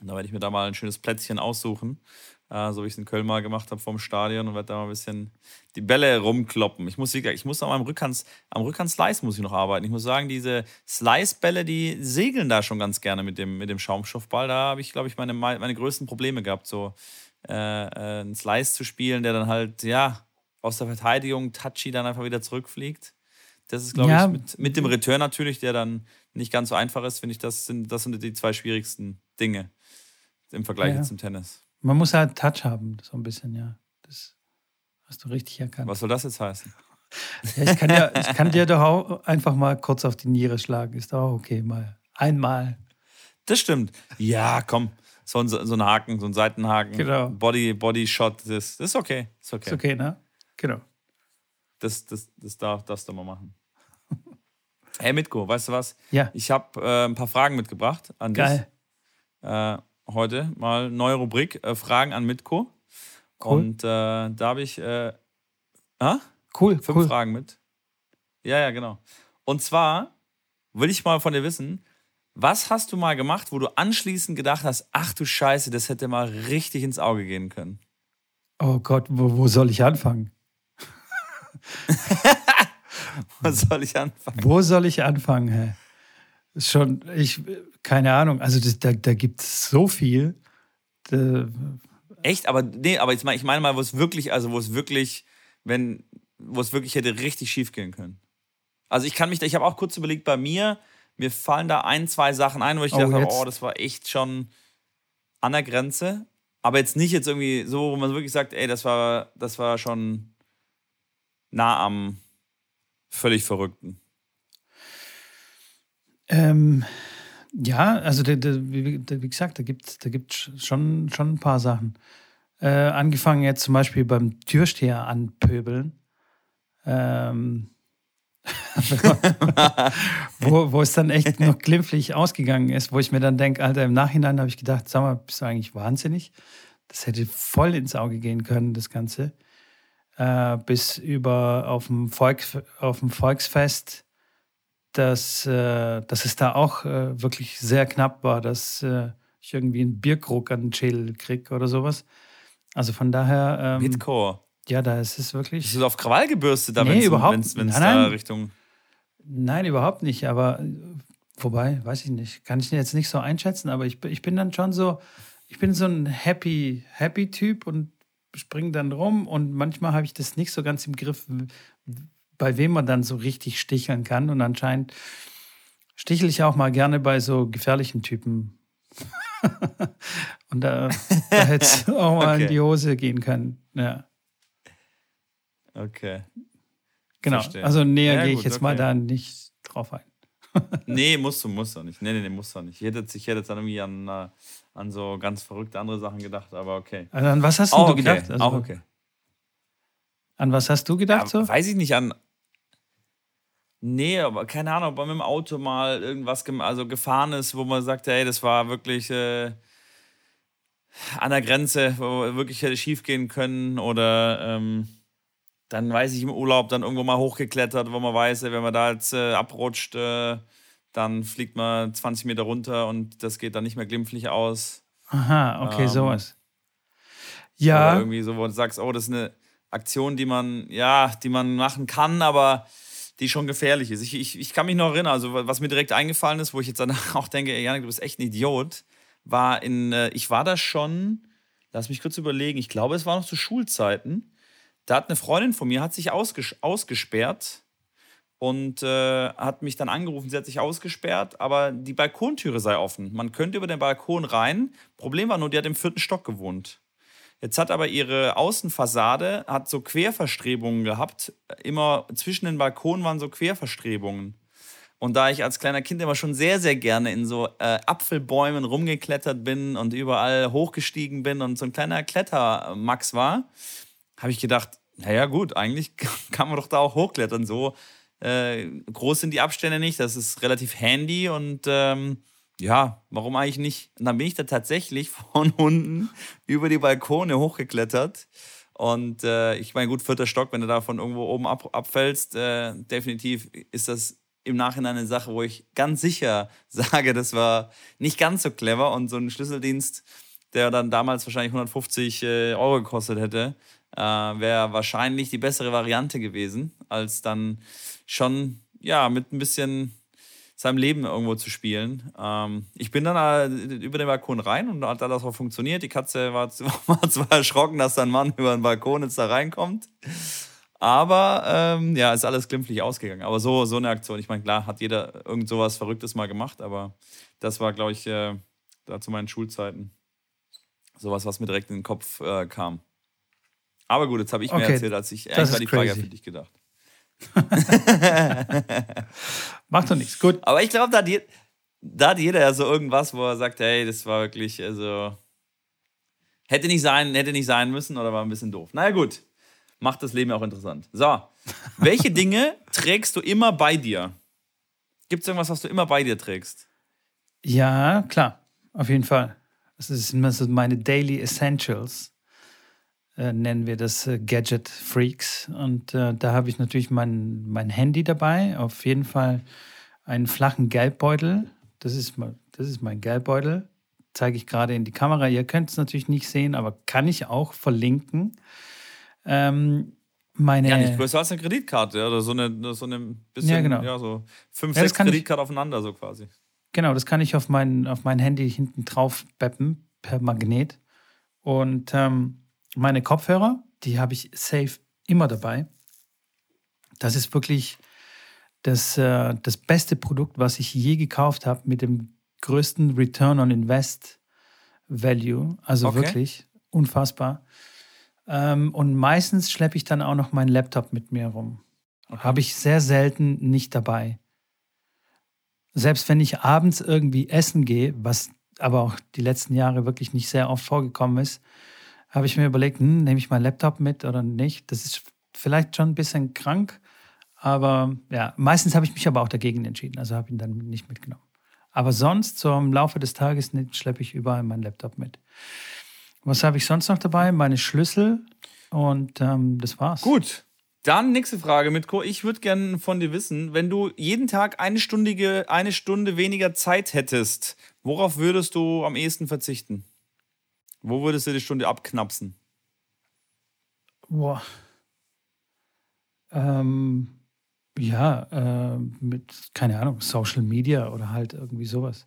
Und da werde ich mir da mal ein schönes Plätzchen aussuchen, äh, so wie ich es in Köln mal gemacht habe vom Stadion und werde da mal ein bisschen die Bälle rumkloppen. Ich muss, ich muss am Rückhand, am Rückhand-Slice muss ich noch arbeiten. Ich muss sagen, diese Slice-Bälle, die segeln da schon ganz gerne mit dem, mit dem Schaumstoffball. Da habe ich, glaube ich, meine, meine größten Probleme gehabt, so äh, äh, einen Slice zu spielen, der dann halt, ja, aus der Verteidigung touchy dann einfach wieder zurückfliegt. Das ist, glaube ja. ich, mit, mit, dem Return natürlich, der dann nicht ganz so einfach ist, finde ich, das sind, das sind die zwei schwierigsten Dinge im Vergleich ja. zum Tennis.
Man muss halt Touch haben, so ein bisschen, ja. Das hast du richtig erkannt.
Was soll das jetzt heißen?
Ja, ich, kann ja, (laughs) ich kann dir doch auch einfach mal kurz auf die Niere schlagen. Ist doch auch okay, mal. Einmal.
Das stimmt. Ja, komm. So ein, so ein Haken, so ein Seitenhaken.
Genau.
Body, Body Shot, das, das ist okay.
Ist okay. Ist okay, ne? Genau.
Das, das, das darf, darfst du mal machen. (laughs) Hey Mitko, weißt du was?
Ja.
Ich habe äh, ein paar Fragen mitgebracht an
Geil.
dich. Äh, heute mal neue Rubrik, äh, Fragen an Mitko. Cool. Und äh, da habe ich äh, ah?
cool,
fünf
cool.
Fragen mit. Ja, ja, genau. Und zwar will ich mal von dir wissen, was hast du mal gemacht, wo du anschließend gedacht hast, ach du Scheiße, das hätte mal richtig ins Auge gehen können?
Oh Gott, wo, wo soll ich anfangen? (laughs)
wo soll ich anfangen?
Wo soll ich anfangen, hä? Ist schon, ich, keine Ahnung, also das, da, da gibt es so viel. Da,
Echt? Aber nee, aber jetzt mal, ich meine mal, wo es wirklich, also wo es wirklich, wenn, wo es wirklich hätte richtig schief gehen können. Also ich kann mich, ich habe auch kurz überlegt, bei mir, mir fallen da ein, zwei Sachen ein, wo ich oh, dachte, jetzt. oh, das war echt schon an der Grenze. Aber jetzt nicht jetzt irgendwie so, wo man wirklich sagt, ey, das war, das war schon nah am völlig Verrückten.
Ähm, ja, also de, de, wie, de, wie, gesagt, da gibt es da schon, schon ein paar Sachen. Äh, angefangen jetzt zum Beispiel beim Türsteher anpöbeln. Ähm, (laughs) wo, wo es dann echt noch glimpflich ausgegangen ist, wo ich mir dann denke, Alter, im Nachhinein habe ich gedacht, sag mal, bist du eigentlich wahnsinnig? Das hätte voll ins Auge gehen können, das Ganze. Äh, bis über auf dem, Volk, auf dem Volksfest, dass, äh, dass es da auch äh, wirklich sehr knapp war, dass äh, ich irgendwie einen Bierkrug an den Schädel kriege oder sowas. Also von daher. Ähm,
Hitcore.
Ja, da ist es wirklich.
Ist es auf Krawall gebürstet,
da nee, überhaupt,
wenn es da Richtung.
Nein, überhaupt nicht. Aber wobei, weiß ich nicht. Kann ich jetzt nicht so einschätzen, aber ich, ich bin dann schon so, ich bin so ein happy, happy Typ und springe dann rum und manchmal habe ich das nicht so ganz im Griff, bei wem man dann so richtig sticheln kann. Und anscheinend stichel ich auch mal gerne bei so gefährlichen Typen. (laughs) und da, da hätte es (laughs) auch mal okay. in die Hose gehen können. Ja.
Okay.
Genau. Verstehe. Also näher ja, gehe ich jetzt okay. mal da nicht drauf ein. (laughs)
nee, musst du, musst du nicht. Nee, nee, nee, musst du nicht. Ich hätte, ich hätte jetzt dann irgendwie an, äh, an so ganz verrückte andere Sachen gedacht, aber okay.
Also an was hast du,
okay.
gedacht?
Also, auch okay.
An was hast du gedacht
ja,
so?
Weiß ich nicht, an. Nee, aber keine Ahnung, ob man mit dem Auto mal irgendwas also gefahren ist, wo man sagt, hey, das war wirklich äh, an der Grenze, wo wirklich hätte schief gehen können oder. Ähm, dann weiß ich im Urlaub dann irgendwo mal hochgeklettert, wo man weiß, wenn man da jetzt äh, abrutscht, äh, dann fliegt man 20 Meter runter und das geht dann nicht mehr glimpflich aus.
Aha, okay, ähm, sowas. Ja.
Irgendwie so, wo du sagst, oh, das ist eine Aktion, die man, ja, die man machen kann, aber die schon gefährlich ist. Ich, ich, ich kann mich noch erinnern, also was mir direkt eingefallen ist, wo ich jetzt danach (laughs) auch denke, ey, Janik, du bist echt ein Idiot, war in, äh, ich war da schon, lass mich kurz überlegen, ich glaube, es war noch zu Schulzeiten da hat eine Freundin von mir hat sich ausges ausgesperrt und äh, hat mich dann angerufen. Sie hat sich ausgesperrt, aber die Balkontüre sei offen. Man könnte über den Balkon rein. Problem war nur, die hat im vierten Stock gewohnt. Jetzt hat aber ihre Außenfassade hat so Querverstrebungen gehabt. Immer zwischen den Balkonen waren so Querverstrebungen. Und da ich als kleiner Kind immer schon sehr, sehr gerne in so äh, Apfelbäumen rumgeklettert bin und überall hochgestiegen bin und so ein kleiner Klettermax war, habe ich gedacht, naja gut, eigentlich (laughs) kann man doch da auch hochklettern. So äh, groß sind die Abstände nicht, das ist relativ handy und ähm, ja, warum eigentlich nicht? Und dann bin ich da tatsächlich (laughs) von unten über die Balkone hochgeklettert. Und äh, ich meine, gut, vierter Stock, wenn du da von irgendwo oben ab, abfällst, äh, definitiv ist das im Nachhinein eine Sache, wo ich ganz sicher (laughs) sage, das war nicht ganz so clever und so ein Schlüsseldienst, der dann damals wahrscheinlich 150 äh, Euro gekostet hätte, äh, wäre wahrscheinlich die bessere Variante gewesen, als dann schon ja mit ein bisschen seinem Leben irgendwo zu spielen. Ähm, ich bin dann äh, über den Balkon rein und hat alles auch funktioniert. Die Katze war, (laughs) war zwar erschrocken, dass da ein Mann über den Balkon jetzt da reinkommt. Aber ähm, ja, ist alles glimpflich ausgegangen. Aber so, so eine Aktion, ich meine, klar, hat jeder irgend sowas Verrücktes mal gemacht, aber das war, glaube ich, äh, da zu meinen Schulzeiten sowas, was mir direkt in den Kopf äh, kam. Aber gut, jetzt habe ich okay, mir erzählt, als ich eigentlich war die Frage für dich gedacht. (laughs)
Macht doch nichts, gut.
Aber ich glaube, da, hat da hat jeder ja so irgendwas, wo er sagt, hey, das war wirklich, also hätte nicht sein, hätte nicht sein müssen oder war ein bisschen doof. Naja, gut. Macht das Leben auch interessant. So, welche (laughs) Dinge trägst du immer bei dir? Gibt es irgendwas, was du immer bei dir trägst?
Ja, klar, auf jeden Fall. Das sind meine Daily Essentials. Äh, nennen wir das äh, Gadget Freaks. Und äh, da habe ich natürlich mein, mein Handy dabei, auf jeden Fall einen flachen Gelbbeutel. Das ist, das ist mein Gelbbeutel. Zeige ich gerade in die Kamera. Ihr könnt es natürlich nicht sehen, aber kann ich auch verlinken. Ähm, meine
ja, nicht größer als eine Kreditkarte oder so eine, so eine bisschen, ja, genau. ja so fünf, ja, sechs Kreditkarten aufeinander, so quasi.
Genau, das kann ich auf mein, auf mein Handy hinten drauf beppen per Magnet. Und ähm, meine Kopfhörer, die habe ich safe immer dabei. Das ist wirklich das, äh, das beste Produkt, was ich je gekauft habe, mit dem größten Return on Invest Value. Also okay. wirklich unfassbar. Ähm, und meistens schleppe ich dann auch noch meinen Laptop mit mir rum. Okay. Habe ich sehr selten nicht dabei. Selbst wenn ich abends irgendwie essen gehe, was aber auch die letzten Jahre wirklich nicht sehr oft vorgekommen ist, habe ich mir überlegt, hm, nehme ich meinen Laptop mit oder nicht. Das ist vielleicht schon ein bisschen krank, aber ja, meistens habe ich mich aber auch dagegen entschieden, also habe ihn dann nicht mitgenommen. Aber sonst, so im Laufe des Tages, schleppe ich überall meinen Laptop mit. Was habe ich sonst noch dabei? Meine Schlüssel und ähm, das war's.
Gut. Dann nächste Frage, Mitko. Ich würde gerne von dir wissen, wenn du jeden Tag eine, Stundige, eine Stunde weniger Zeit hättest, worauf würdest du am ehesten verzichten? Wo würdest du die Stunde abknapsen?
Boah. Ähm, ja, äh, mit, keine Ahnung, Social Media oder halt irgendwie sowas.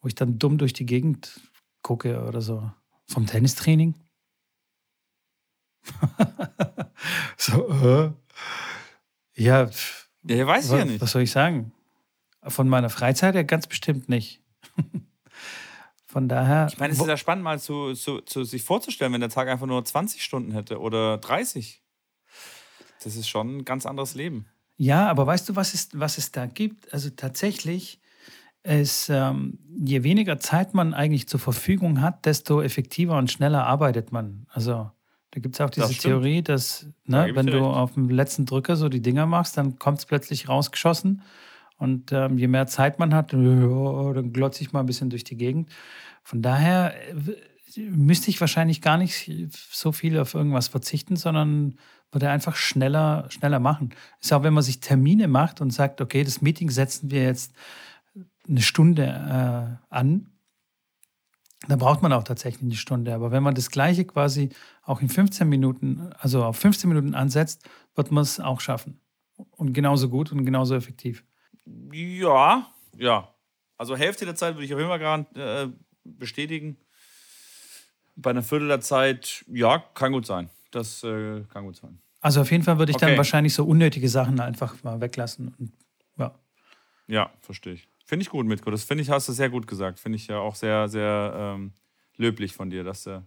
Wo ich dann dumm durch die Gegend gucke oder so. Vom Tennistraining. (laughs) so, äh. Ja.
Ja, weiß ich ja nicht.
Was soll ich sagen? Von meiner Freizeit ja ganz bestimmt nicht. (laughs) Von daher.
Ich meine, es ist ja spannend, mal zu, zu, zu sich vorzustellen, wenn der Tag einfach nur 20 Stunden hätte oder 30. Das ist schon ein ganz anderes Leben.
Ja, aber weißt du, was es, was es da gibt? Also tatsächlich ist, ähm, je weniger Zeit man eigentlich zur Verfügung hat, desto effektiver und schneller arbeitet man. Also da gibt es auch diese das Theorie, dass ne, da wenn du recht. auf dem letzten Drücker so die Dinger machst, dann kommt es plötzlich rausgeschossen. Und ähm, je mehr Zeit man hat, (laughs) dann glotze ich mal ein bisschen durch die Gegend. Von daher äh, müsste ich wahrscheinlich gar nicht so viel auf irgendwas verzichten, sondern würde einfach schneller, schneller machen. Ist auch, wenn man sich Termine macht und sagt, okay, das Meeting setzen wir jetzt eine Stunde äh, an, dann braucht man auch tatsächlich eine Stunde. Aber wenn man das Gleiche quasi auch in 15 Minuten, also auf 15 Minuten ansetzt, wird man es auch schaffen. Und genauso gut und genauso effektiv.
Ja, ja. Also Hälfte der Zeit würde ich auf jeden Fall gerade äh, bestätigen. Bei einer Viertel der Zeit, ja, kann gut sein. Das äh, kann gut sein.
Also auf jeden Fall würde ich okay. dann wahrscheinlich so unnötige Sachen einfach mal weglassen. Und, ja.
ja, verstehe ich. Finde ich gut, Mitko. Das finde ich, hast du sehr gut gesagt. Finde ich ja auch sehr, sehr ähm, löblich von dir, dass du,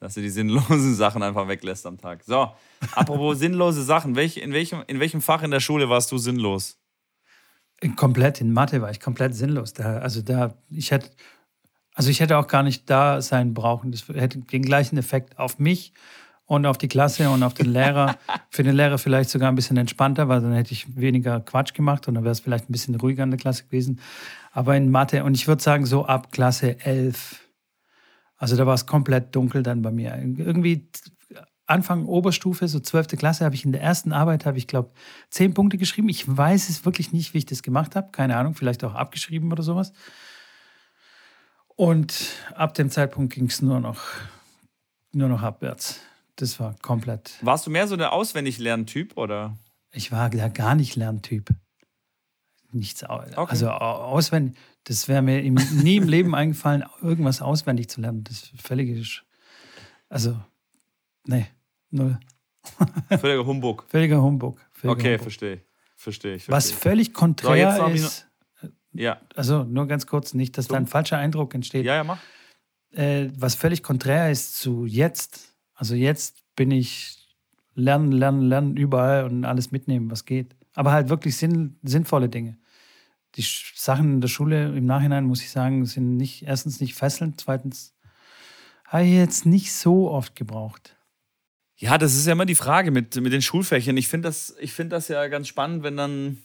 dass du die sinnlosen (laughs) Sachen einfach weglässt am Tag. So, apropos (laughs) sinnlose Sachen. Welch, in, welchem, in welchem Fach in der Schule warst du sinnlos?
Komplett in Mathe war ich komplett sinnlos. Da, also da, ich hätte also ich hätte auch gar nicht da sein brauchen. Das hätte den gleichen Effekt auf mich und auf die Klasse und auf den Lehrer. (laughs) Für den Lehrer vielleicht sogar ein bisschen entspannter, weil dann hätte ich weniger Quatsch gemacht und dann wäre es vielleicht ein bisschen ruhiger in der Klasse gewesen. Aber in Mathe, und ich würde sagen, so ab Klasse 11, also da war es komplett dunkel dann bei mir. Irgendwie Anfang Oberstufe, so 12. Klasse, habe ich in der ersten Arbeit, habe ich glaube, zehn Punkte geschrieben. Ich weiß es wirklich nicht, wie ich das gemacht habe. Keine Ahnung, vielleicht auch abgeschrieben oder sowas. Und ab dem Zeitpunkt ging es nur noch, nur noch abwärts. Das war komplett.
Warst du mehr so der Auswendig-Lerntyp oder?
Ich war ja gar nicht Lerntyp. Nichts. Okay. Also auswendig, das wäre mir nie im Leben (laughs) eingefallen, irgendwas auswendig zu lernen. Das ist völlig. Also, nee, null. (laughs)
Völliger Humbug.
Völliger Humbug.
Völliger okay, verstehe. Verstehe ich.
Was völlig konträr so, ist. Ja. Also nur ganz kurz, nicht, dass so. da ein falscher Eindruck entsteht.
Ja, ja, mach.
Äh, was völlig konträr ist zu jetzt. Also jetzt bin ich lernen, lernen, lernen überall und alles mitnehmen, was geht. Aber halt wirklich sinn, sinnvolle Dinge. Die Sachen in der Schule im Nachhinein, muss ich sagen, sind nicht, erstens nicht fesselnd, zweitens habe ich jetzt nicht so oft gebraucht.
Ja, das ist ja immer die Frage mit, mit den Schulfächern. Ich finde das, find das ja ganz spannend, wenn dann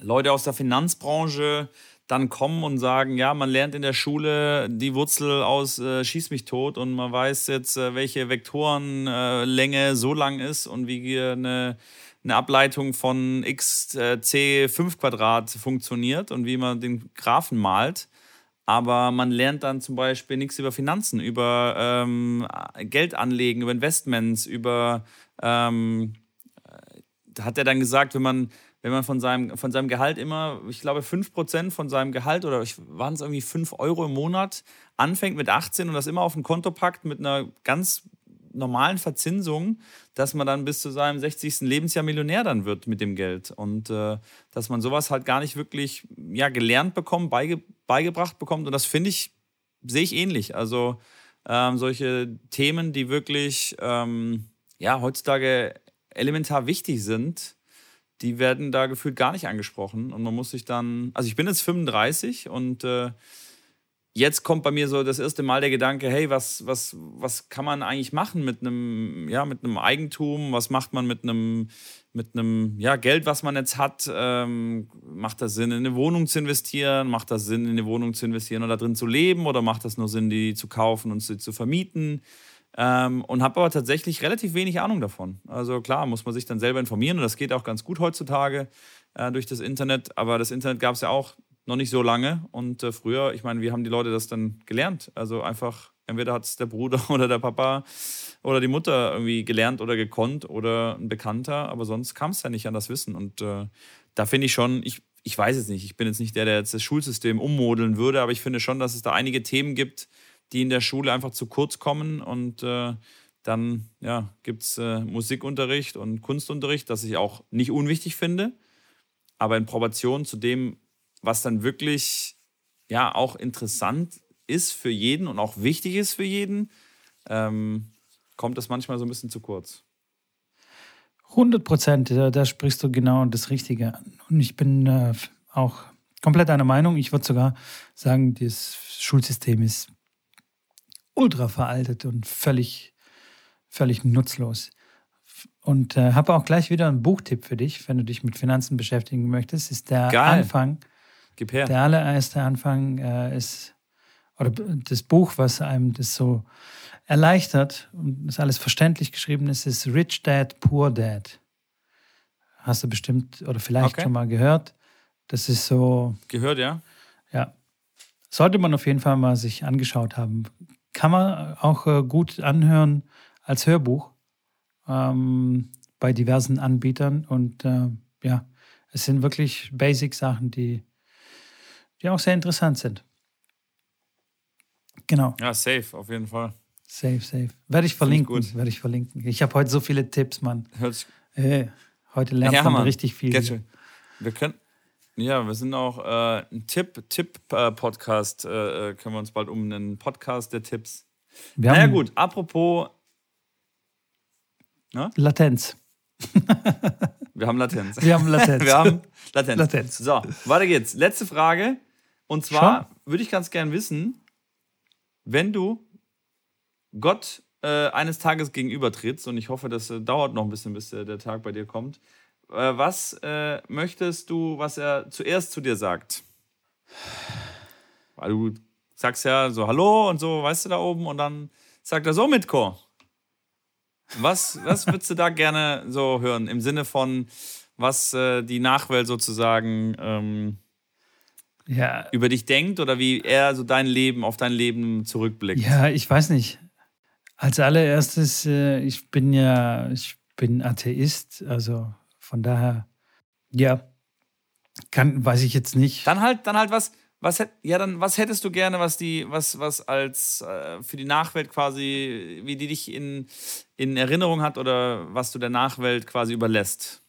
Leute aus der Finanzbranche dann kommen und sagen, ja, man lernt in der Schule die Wurzel aus äh, Schieß mich tot und man weiß jetzt, äh, welche Vektorenlänge äh, so lang ist und wie eine, eine Ableitung von x äh, c 5 Quadrat funktioniert und wie man den Graphen malt. Aber man lernt dann zum Beispiel nichts über Finanzen, über ähm, Geld anlegen, über Investments, über, ähm, äh, hat er dann gesagt, wenn man wenn man von seinem, von seinem Gehalt immer, ich glaube, 5% von seinem Gehalt oder waren es irgendwie 5 Euro im Monat anfängt mit 18 und das immer auf ein Konto packt mit einer ganz normalen Verzinsung, dass man dann bis zu seinem 60. Lebensjahr Millionär dann wird mit dem Geld. Und äh, dass man sowas halt gar nicht wirklich ja, gelernt bekommt, beige, beigebracht bekommt. Und das finde ich, sehe ich ähnlich. Also ähm, solche Themen, die wirklich ähm, ja, heutzutage elementar wichtig sind, die werden da gefühlt gar nicht angesprochen. Und man muss sich dann, also ich bin jetzt 35 und äh, jetzt kommt bei mir so das erste Mal der Gedanke, hey, was, was, was kann man eigentlich machen mit einem, ja, mit einem Eigentum? Was macht man mit einem, mit einem ja, Geld, was man jetzt hat? Ähm, macht das Sinn, in eine Wohnung zu investieren? Macht das Sinn, in eine Wohnung zu investieren oder drin zu leben? Oder macht das nur Sinn, die zu kaufen und sie zu vermieten? Ähm, und habe aber tatsächlich relativ wenig Ahnung davon. Also klar, muss man sich dann selber informieren und das geht auch ganz gut heutzutage äh, durch das Internet. Aber das Internet gab es ja auch noch nicht so lange. Und äh, früher, ich meine, wie haben die Leute das dann gelernt? Also einfach, entweder hat es der Bruder (laughs) oder der Papa oder die Mutter irgendwie gelernt oder gekonnt oder ein Bekannter, aber sonst kam es ja nicht an das Wissen. Und äh, da finde ich schon, ich, ich weiß es nicht, ich bin jetzt nicht der, der jetzt das Schulsystem ummodeln würde, aber ich finde schon, dass es da einige Themen gibt, die in der Schule einfach zu kurz kommen und äh, dann ja, gibt es äh, Musikunterricht und Kunstunterricht, das ich auch nicht unwichtig finde, aber in Proportion zu dem, was dann wirklich ja auch interessant ist für jeden und auch wichtig ist für jeden, ähm, kommt das manchmal so ein bisschen zu kurz.
100 Prozent, da, da, sprichst du genau das Richtige an. Und ich bin äh, auch komplett einer Meinung. Ich würde sogar sagen, das Schulsystem ist ultra veraltet und völlig, völlig nutzlos. Und äh, habe auch gleich wieder einen Buchtipp für dich, wenn du dich mit Finanzen beschäftigen möchtest. Ist der Geil. Anfang
Gib her.
Der allererste Anfang äh, ist, oder das Buch, was einem das so erleichtert und das alles verständlich geschrieben ist, ist Rich Dad, Poor Dad. Hast du bestimmt oder vielleicht okay. schon mal gehört. Das ist so.
Gehört, ja?
Ja. Sollte man auf jeden Fall mal sich angeschaut haben. Kann man auch äh, gut anhören als Hörbuch ähm, bei diversen Anbietern. Und äh, ja, es sind wirklich Basic-Sachen, die die auch sehr interessant sind. Genau.
Ja, safe, auf jeden Fall.
Safe, safe. Werde ich verlinken. Ich Werde ich verlinken. Ich habe heute so viele Tipps, Mann. Hört hey, heute lernt ja, man Mann. richtig viel.
Wir können, ja, wir sind auch äh, ein Tipp-Tipp-Podcast. Äh, äh, können wir uns bald um einen Podcast der Tipps. Wir naja, gut, apropos.
Na? Latenz.
wir haben Latenz.
Wir haben Latenz. (laughs)
wir haben Latenz. Latenz. So, weiter geht's. Letzte Frage. Und zwar würde ich ganz gern wissen, wenn du Gott äh, eines Tages gegenübertrittst, und ich hoffe, das äh, dauert noch ein bisschen, bis äh, der Tag bei dir kommt, äh, was äh, möchtest du, was er zuerst zu dir sagt? Weil du sagst ja so Hallo und so, weißt du, da oben, und dann sagt er so, Mitko. Was, was würdest du da gerne so hören? Im Sinne von, was äh, die Nachwelt sozusagen ähm, ja. über dich denkt oder wie er so dein Leben, auf dein Leben zurückblickt?
Ja, ich weiß nicht. Als allererstes, äh, ich bin ja, ich bin Atheist, also von daher, ja, kann, weiß ich jetzt nicht.
Dann halt, dann halt was, was ja dann, was hättest du gerne, was die, was, was als äh, für die Nachwelt quasi, wie die dich in, in Erinnerung hat oder was du der Nachwelt quasi überlässt?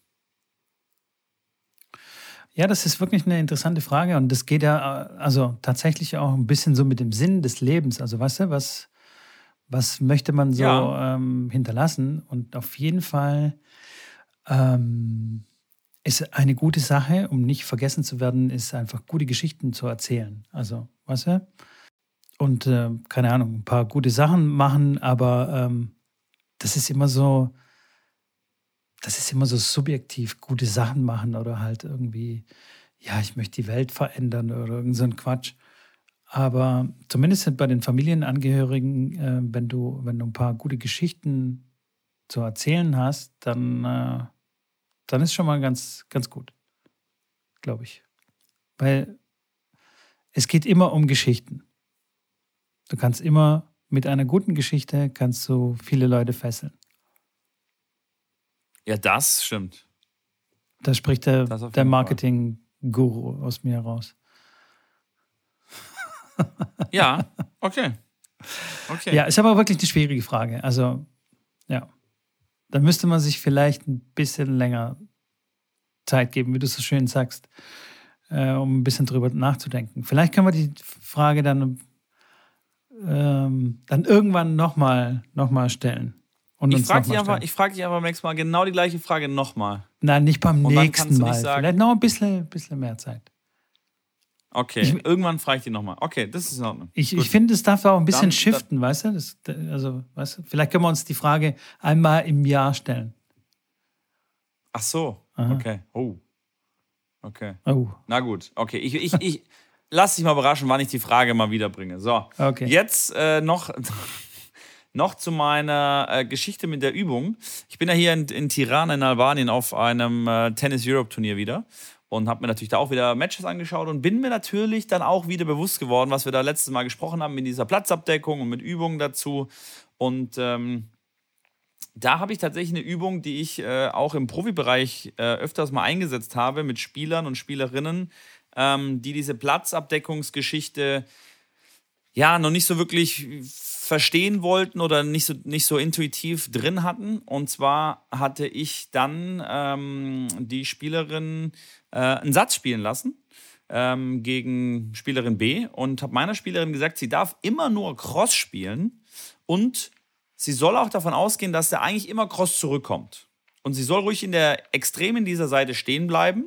Ja, das ist wirklich eine interessante Frage und das geht ja also tatsächlich auch ein bisschen so mit dem Sinn des Lebens. Also weißt du, was, was möchte man so ja. ähm, hinterlassen? Und auf jeden Fall ähm, ist eine gute Sache, um nicht vergessen zu werden, ist einfach gute Geschichten zu erzählen. Also, weißt du? Und äh, keine Ahnung, ein paar gute Sachen machen, aber ähm, das ist immer so, das ist immer so subjektiv, gute Sachen machen oder halt irgendwie, ja, ich möchte die Welt verändern oder irgend so ein Quatsch. Aber zumindest bei den Familienangehörigen, äh, wenn, du, wenn du ein paar gute Geschichten zu erzählen hast, dann, äh, dann ist schon mal ganz, ganz gut, glaube ich. Weil es geht immer um Geschichten. Du kannst immer mit einer guten Geschichte kannst du viele Leute fesseln.
Ja, das stimmt.
Da spricht der, der Marketing-Guru aus mir heraus.
ja, okay. okay.
Ja, ist aber wirklich eine schwierige Frage. Also, Ja. Da müsste man sich vielleicht ein bisschen länger Zeit geben, wie du so schön sagst, äh, um ein bisschen drüber nachzudenken. Vielleicht können wir die Frage dann, ähm, dann irgendwann nochmal noch mal stellen.
Und ich frage dich, aber, frag dich aber nächsten Mal genau die gleiche Frage nochmal.
Nein, nicht beim Und nächsten Mal. Vielleicht noch ein bisschen, bisschen mehr Zeit.
Okay, ich, irgendwann frage ich die nochmal. Okay, das ist in Ordnung.
Ich, ich finde, es darf auch ein bisschen dann, shiften, dann, weißt du? Das, also, weißt du? Vielleicht können wir uns die Frage einmal im Jahr stellen.
Ach so, Aha. okay. Oh. Okay. Oh. Na gut, okay. Ich, ich, ich (laughs) lass dich mal überraschen, wann ich die Frage mal wiederbringe. So, okay. jetzt äh, noch, (laughs) noch zu meiner äh, Geschichte mit der Übung. Ich bin ja hier in, in Tirana in Albanien auf einem äh, Tennis Europe Turnier wieder und habe mir natürlich da auch wieder Matches angeschaut und bin mir natürlich dann auch wieder bewusst geworden, was wir da letztes Mal gesprochen haben mit dieser Platzabdeckung und mit Übungen dazu. Und ähm, da habe ich tatsächlich eine Übung, die ich äh, auch im Profibereich äh, öfters mal eingesetzt habe mit Spielern und Spielerinnen, ähm, die diese Platzabdeckungsgeschichte ja noch nicht so wirklich verstehen wollten oder nicht so, nicht so intuitiv drin hatten. Und zwar hatte ich dann ähm, die Spielerin äh, einen Satz spielen lassen ähm, gegen Spielerin B und habe meiner Spielerin gesagt, sie darf immer nur Cross spielen und sie soll auch davon ausgehen, dass der eigentlich immer Cross zurückkommt. Und sie soll ruhig in der Extremen dieser Seite stehen bleiben.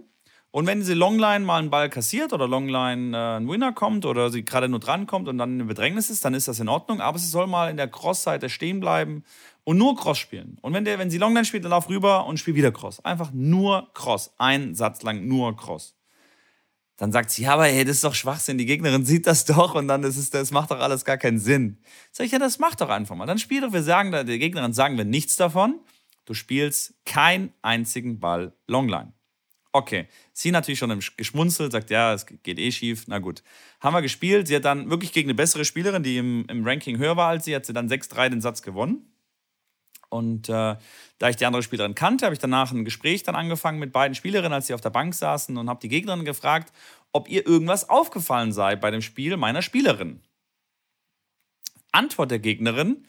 Und wenn sie Longline mal einen Ball kassiert oder Longline äh, ein Winner kommt oder sie gerade nur dran kommt und dann in Bedrängnis ist, dann ist das in Ordnung. Aber sie soll mal in der Cross-Seite stehen bleiben und nur Cross spielen. Und wenn, der, wenn sie Longline spielt, dann lauf rüber und spiel wieder Cross. Einfach nur Cross. Ein Satz lang nur Cross. Dann sagt sie, ja, aber hey, das ist doch Schwachsinn, die Gegnerin sieht das doch und dann ist es, das macht doch alles gar keinen Sinn. Sag ich, ja, das macht doch einfach mal. Dann spiel doch, wir sagen, der Gegnerin sagen wir nichts davon. Du spielst keinen einzigen Ball Longline. Okay, sie natürlich schon geschmunzelt, sagt, ja, es geht eh schief, na gut. Haben wir gespielt, sie hat dann wirklich gegen eine bessere Spielerin, die im, im Ranking höher war als sie, hat sie dann 6-3 den Satz gewonnen. Und äh, da ich die andere Spielerin kannte, habe ich danach ein Gespräch dann angefangen mit beiden Spielerinnen, als sie auf der Bank saßen und habe die Gegnerin gefragt, ob ihr irgendwas aufgefallen sei bei dem Spiel meiner Spielerin. Antwort der Gegnerin,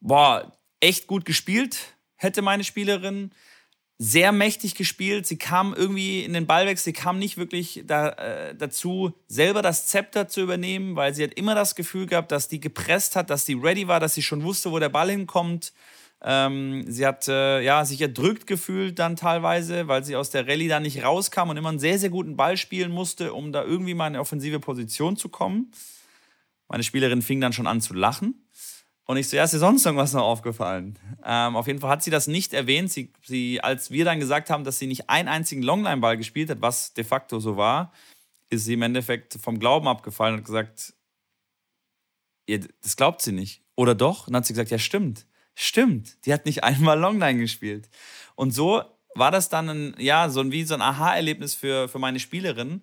boah, echt gut gespielt hätte meine Spielerin, sehr mächtig gespielt. Sie kam irgendwie in den Ballwechsel, sie kam nicht wirklich da, äh, dazu, selber das Zepter zu übernehmen, weil sie hat immer das Gefühl gehabt, dass die gepresst hat, dass sie ready war, dass sie schon wusste, wo der Ball hinkommt. Ähm, sie hat äh, ja, sich erdrückt gefühlt dann teilweise, weil sie aus der Rallye da nicht rauskam und immer einen sehr, sehr guten Ball spielen musste, um da irgendwie mal in eine offensive Position zu kommen. Meine Spielerin fing dann schon an zu lachen. Und ich so, ja, ist dir sonst irgendwas noch aufgefallen? Ähm, auf jeden Fall hat sie das nicht erwähnt. Sie, sie, als wir dann gesagt haben, dass sie nicht einen einzigen Longline-Ball gespielt hat, was de facto so war, ist sie im Endeffekt vom Glauben abgefallen und hat gesagt, das glaubt sie nicht. Oder doch? Und dann hat sie gesagt, ja, stimmt stimmt, die hat nicht (laughs) einmal Longline gespielt. Und so war das dann ein, ja, so ein, wie so ein Aha-Erlebnis für, für meine Spielerin,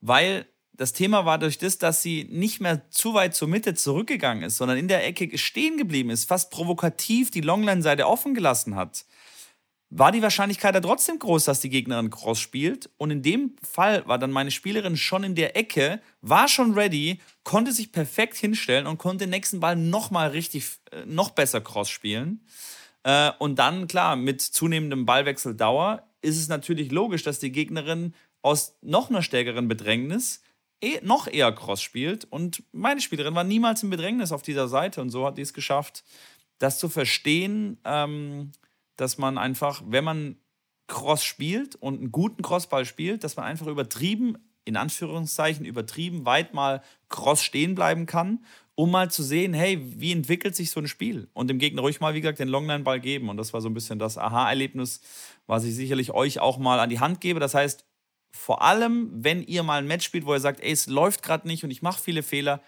weil das Thema war durch das, dass sie nicht mehr zu weit zur Mitte zurückgegangen ist, sondern in der Ecke stehen geblieben ist, fast provokativ die Longline-Seite offen gelassen hat war die Wahrscheinlichkeit ja trotzdem groß, dass die Gegnerin Cross spielt. Und in dem Fall war dann meine Spielerin schon in der Ecke, war schon ready, konnte sich perfekt hinstellen und konnte den nächsten Ball nochmal richtig, äh, noch besser Cross spielen. Äh, und dann, klar, mit zunehmendem Ballwechseldauer ist es natürlich logisch, dass die Gegnerin aus noch einer stärkeren Bedrängnis eh, noch eher Cross spielt. Und meine Spielerin war niemals im Bedrängnis auf dieser Seite. Und so hat die es geschafft, das zu verstehen, ähm, dass man einfach, wenn man Cross spielt und einen guten Crossball spielt, dass man einfach übertrieben, in Anführungszeichen, übertrieben weit mal Cross stehen bleiben kann, um mal zu sehen, hey, wie entwickelt sich so ein Spiel? Und dem Gegner ruhig mal, wie gesagt, den Longline-Ball geben. Und das war so ein bisschen das Aha-Erlebnis, was ich sicherlich euch auch mal an die Hand gebe. Das heißt, vor allem, wenn ihr mal ein Match spielt, wo ihr sagt, ey, es läuft gerade nicht und ich mache viele Fehler,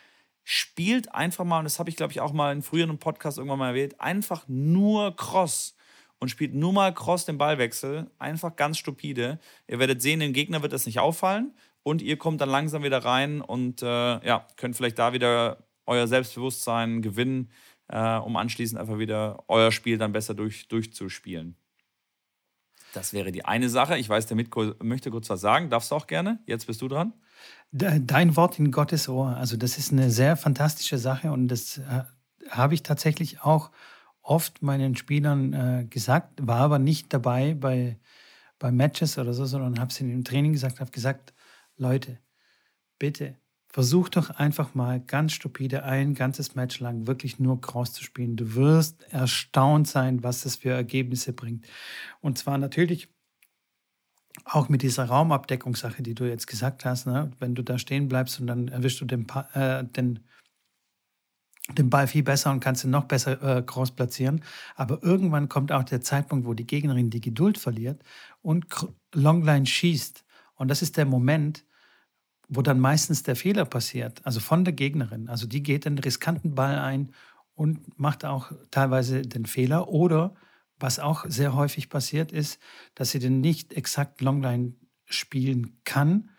spielt einfach mal, und das habe ich, glaube ich, auch mal in früheren Podcast irgendwann mal erwähnt, einfach nur Cross und spielt nur mal Cross den Ballwechsel. Einfach ganz stupide. Ihr werdet sehen, dem Gegner wird das nicht auffallen und ihr kommt dann langsam wieder rein und äh, ja, könnt vielleicht da wieder euer Selbstbewusstsein gewinnen, äh, um anschließend einfach wieder euer Spiel dann besser durch, durchzuspielen. Das wäre die eine Sache. Ich weiß, der Mitko möchte kurz was sagen. Darfst du auch gerne? Jetzt bist du dran.
Dein Wort in Gottes Ohr. Also, das ist eine sehr fantastische Sache und das äh, habe ich tatsächlich auch oft meinen Spielern äh, gesagt, war aber nicht dabei bei, bei Matches oder so, sondern habe es in dem Training gesagt, habe gesagt, Leute, bitte versuch doch einfach mal ganz stupide ein ganzes Match lang wirklich nur Cross zu spielen. Du wirst erstaunt sein, was das für Ergebnisse bringt. Und zwar natürlich auch mit dieser Raumabdeckungssache, die du jetzt gesagt hast, ne? wenn du da stehen bleibst und dann erwischst du den, äh, den, den Ball viel besser und kannst ihn noch besser äh, cross platzieren. Aber irgendwann kommt auch der Zeitpunkt, wo die Gegnerin die Geduld verliert und Longline schießt. Und das ist der Moment, wo dann meistens der Fehler passiert, also von der Gegnerin. Also die geht den riskanten Ball ein und macht auch teilweise den Fehler oder was auch sehr häufig passiert ist, dass sie den nicht exakt Longline spielen kann,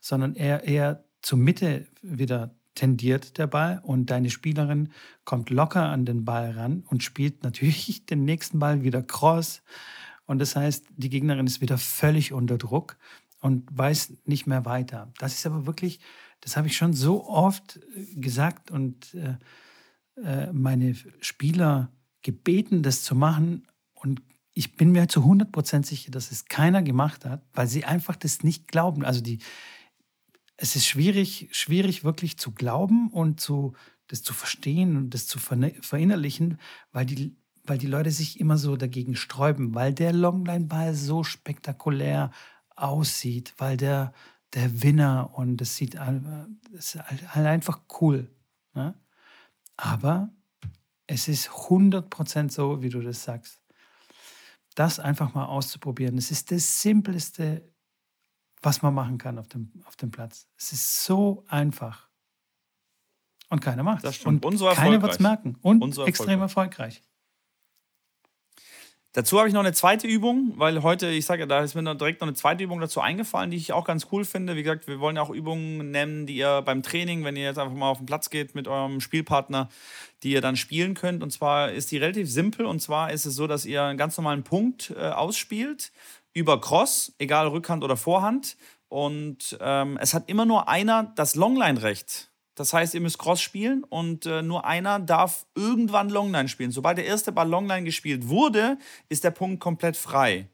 sondern eher, eher zur Mitte wieder tendiert der Ball und deine Spielerin kommt locker an den Ball ran und spielt natürlich (laughs) den nächsten Ball wieder cross. Und das heißt, die Gegnerin ist wieder völlig unter Druck und weiß nicht mehr weiter. Das ist aber wirklich, das habe ich schon so oft gesagt und äh, äh meine Spieler gebeten, das zu machen, und ich bin mir zu 100% sicher, dass es keiner gemacht hat, weil sie einfach das nicht glauben. Also die, es ist schwierig, schwierig wirklich zu glauben und zu, das zu verstehen und das zu verinnerlichen, weil die, weil die Leute sich immer so dagegen sträuben, weil der Longline-Ball so spektakulär aussieht, weil der, der Winner und das sieht das ist halt einfach cool. Ne? Aber es ist 100% so, wie du das sagst das einfach mal auszuprobieren. Es ist das Simpleste, was man machen kann auf dem, auf dem Platz. Es ist so einfach. Und keiner macht es. Und keiner wird es merken. Und extrem erfolgreich.
Dazu habe ich noch eine zweite Übung, weil heute, ich sage, da ist mir noch direkt noch eine zweite Übung dazu eingefallen, die ich auch ganz cool finde. Wie gesagt, wir wollen ja auch Übungen nennen, die ihr beim Training, wenn ihr jetzt einfach mal auf den Platz geht mit eurem Spielpartner, die ihr dann spielen könnt. Und zwar ist die relativ simpel. Und zwar ist es so, dass ihr einen ganz normalen Punkt äh, ausspielt über Cross, egal Rückhand oder Vorhand. Und ähm, es hat immer nur einer das Longline-Recht. Das heißt, ihr müsst Cross spielen und äh, nur einer darf irgendwann Longline spielen. Sobald der erste Ball Longline gespielt wurde, ist der Punkt komplett frei.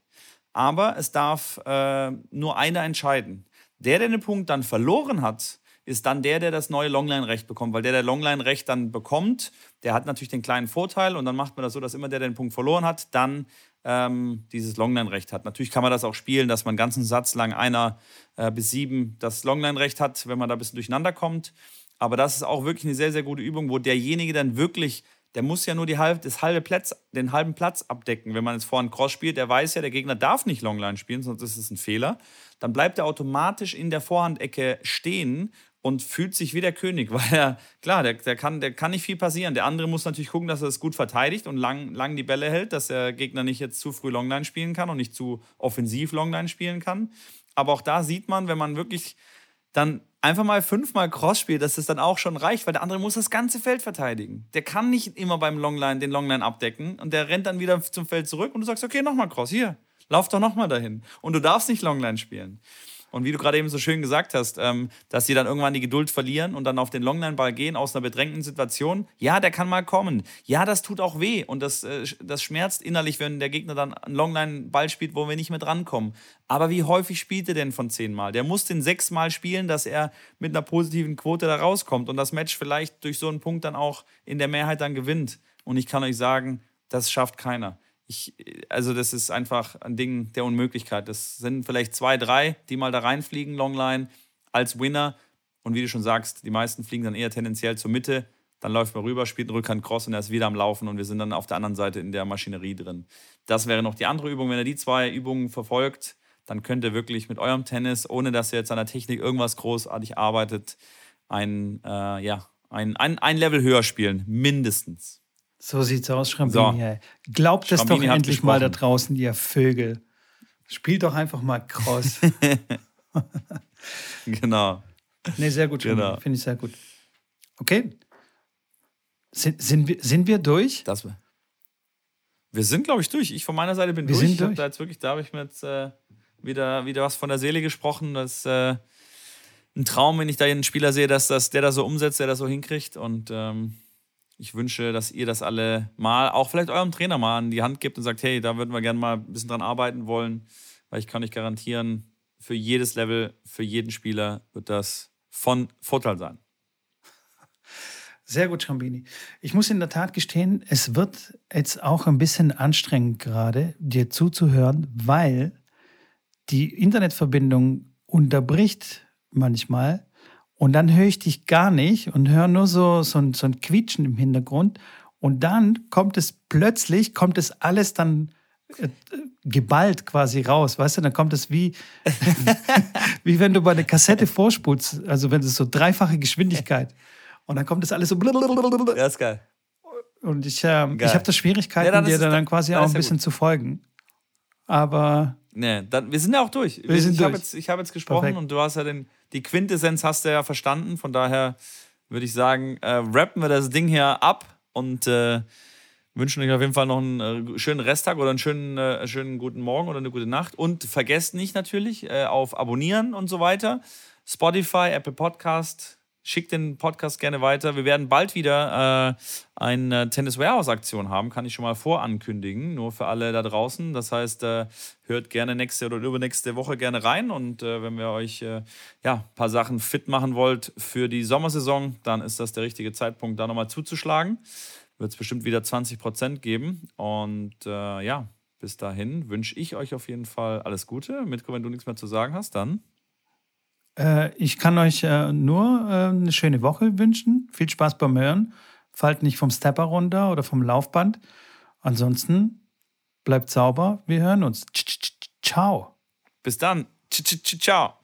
Aber es darf äh, nur einer entscheiden. Der, der den Punkt dann verloren hat, ist dann der, der das neue Longline-Recht bekommt. Weil der, der Longline-Recht dann bekommt, der hat natürlich den kleinen Vorteil und dann macht man das so, dass immer der, der den Punkt verloren hat, dann ähm, dieses Longline-Recht hat. Natürlich kann man das auch spielen, dass man einen ganzen Satz lang einer äh, bis sieben das Longline-Recht hat, wenn man da ein bisschen durcheinander kommt. Aber das ist auch wirklich eine sehr, sehr gute Übung, wo derjenige dann wirklich, der muss ja nur die halb, das halbe Platz, den halben Platz abdecken. Wenn man jetzt vorhin Cross spielt, der weiß ja, der Gegner darf nicht Longline spielen, sonst ist es ein Fehler. Dann bleibt er automatisch in der Vorhandecke stehen und fühlt sich wie der König, (laughs) weil er, klar, der, der, kann, der kann nicht viel passieren. Der andere muss natürlich gucken, dass er es gut verteidigt und lang, lang die Bälle hält, dass der Gegner nicht jetzt zu früh Longline spielen kann und nicht zu offensiv Longline spielen kann. Aber auch da sieht man, wenn man wirklich dann einfach mal fünfmal Cross spielt, dass das dann auch schon reicht, weil der andere muss das ganze Feld verteidigen. Der kann nicht immer beim Longline den Longline abdecken und der rennt dann wieder zum Feld zurück und du sagst, okay, nochmal Cross, hier, lauf doch nochmal dahin. Und du darfst nicht Longline spielen. Und wie du gerade eben so schön gesagt hast, ähm, dass sie dann irgendwann die Geduld verlieren und dann auf den Longline-Ball gehen aus einer bedrängten Situation. Ja, der kann mal kommen. Ja, das tut auch weh und das, äh, das schmerzt innerlich, wenn der Gegner dann einen Longline-Ball spielt, wo wir nicht mehr drankommen. Aber wie häufig spielt er denn von zehnmal? Der muss den sechsmal spielen, dass er mit einer positiven Quote da rauskommt und das Match vielleicht durch so einen Punkt dann auch in der Mehrheit dann gewinnt. Und ich kann euch sagen, das schafft keiner ich, also das ist einfach ein Ding der Unmöglichkeit. Das sind vielleicht zwei, drei, die mal da reinfliegen, Longline, als Winner. Und wie du schon sagst, die meisten fliegen dann eher tendenziell zur Mitte. Dann läuft man rüber, spielt einen Rückhand Cross und er ist wieder am Laufen und wir sind dann auf der anderen Seite in der Maschinerie drin. Das wäre noch die andere Übung. Wenn ihr die zwei Übungen verfolgt, dann könnt ihr wirklich mit eurem Tennis, ohne dass ihr jetzt an der Technik irgendwas großartig arbeitet, ein, äh, ja, ein, ein, ein Level höher spielen, mindestens.
So sieht's aus, Schrambini. So. Glaubt es doch endlich mal da draußen, ihr Vögel. Spielt doch einfach mal Cross. (laughs)
genau.
Nee, sehr gut, genau. Finde ich sehr gut. Okay. Sind, sind, wir, sind wir durch?
Das, wir sind, glaube ich, durch. Ich von meiner Seite bin
wir
durch.
Sind durch.
Da jetzt wirklich, da habe ich mir jetzt äh, wieder, wieder was von der Seele gesprochen. Das ist äh, ein Traum, wenn ich da einen Spieler sehe, dass das, der das so umsetzt, der das so hinkriegt. Und ähm, Ich wünsche, dass ihr das alle mal, auch vielleicht eurem Trainer mal an die Hand gebt und sagt, hey, da würden wir gerne mal ein bisschen dran arbeiten wollen, weil ich kann euch garantieren, für jedes Level, für jeden Spieler wird das von Vorteil sein.
Sehr gut, Schambini. Ich muss in der Tat gestehen, es wird jetzt auch ein bisschen anstrengend gerade, dir zuzuhören, weil die Internetverbindung unterbricht manchmal und dann höre ich dich gar nicht und höre nur so, so, ein, so ein Quietschen im Hintergrund. Und dann kommt es plötzlich, kommt es alles dann äh, geballt quasi raus, weißt du? Dann kommt es wie, (laughs) wie wenn du bei einer Kassette vorspulst, also wenn es so dreifache Geschwindigkeit. Und dann kommt es alles so.
Ja, ist geil.
Und ich, äh, ich habe da Schwierigkeiten, ja, dir dann, dann quasi auch ein bisschen gut. zu folgen. Aber.
Nee, dann, wir sind ja auch durch.
Wir sind
ich
habe
jetzt, hab jetzt gesprochen Perfekt. und du hast ja den, die Quintessenz hast du ja verstanden. Von daher würde ich sagen, äh, rappen wir das Ding hier ab und äh, wünschen euch auf jeden Fall noch einen äh, schönen Resttag oder einen schönen, äh, schönen guten Morgen oder eine gute Nacht. Und vergesst nicht natürlich äh, auf Abonnieren und so weiter. Spotify, Apple Podcast, Schickt den Podcast gerne weiter. Wir werden bald wieder äh, eine Tennis Warehouse Aktion haben, kann ich schon mal vorankündigen, nur für alle da draußen. Das heißt, äh, hört gerne nächste oder übernächste Woche gerne rein und äh, wenn wir euch äh, ja, ein paar Sachen fit machen wollt für die Sommersaison, dann ist das der richtige Zeitpunkt, da nochmal zuzuschlagen. Wird es bestimmt wieder 20 Prozent geben und äh, ja, bis dahin wünsche ich euch auf jeden Fall alles Gute. Mitko, wenn du nichts mehr zu sagen hast, dann.
Äh, ich kann euch äh, nur äh, eine schöne Woche wünschen. Viel Spaß beim Hören. Fallt nicht vom Stepper runter oder vom Laufband. Ansonsten bleibt sauber. Wir hören uns. Ciao.
Bis dann. Ciao.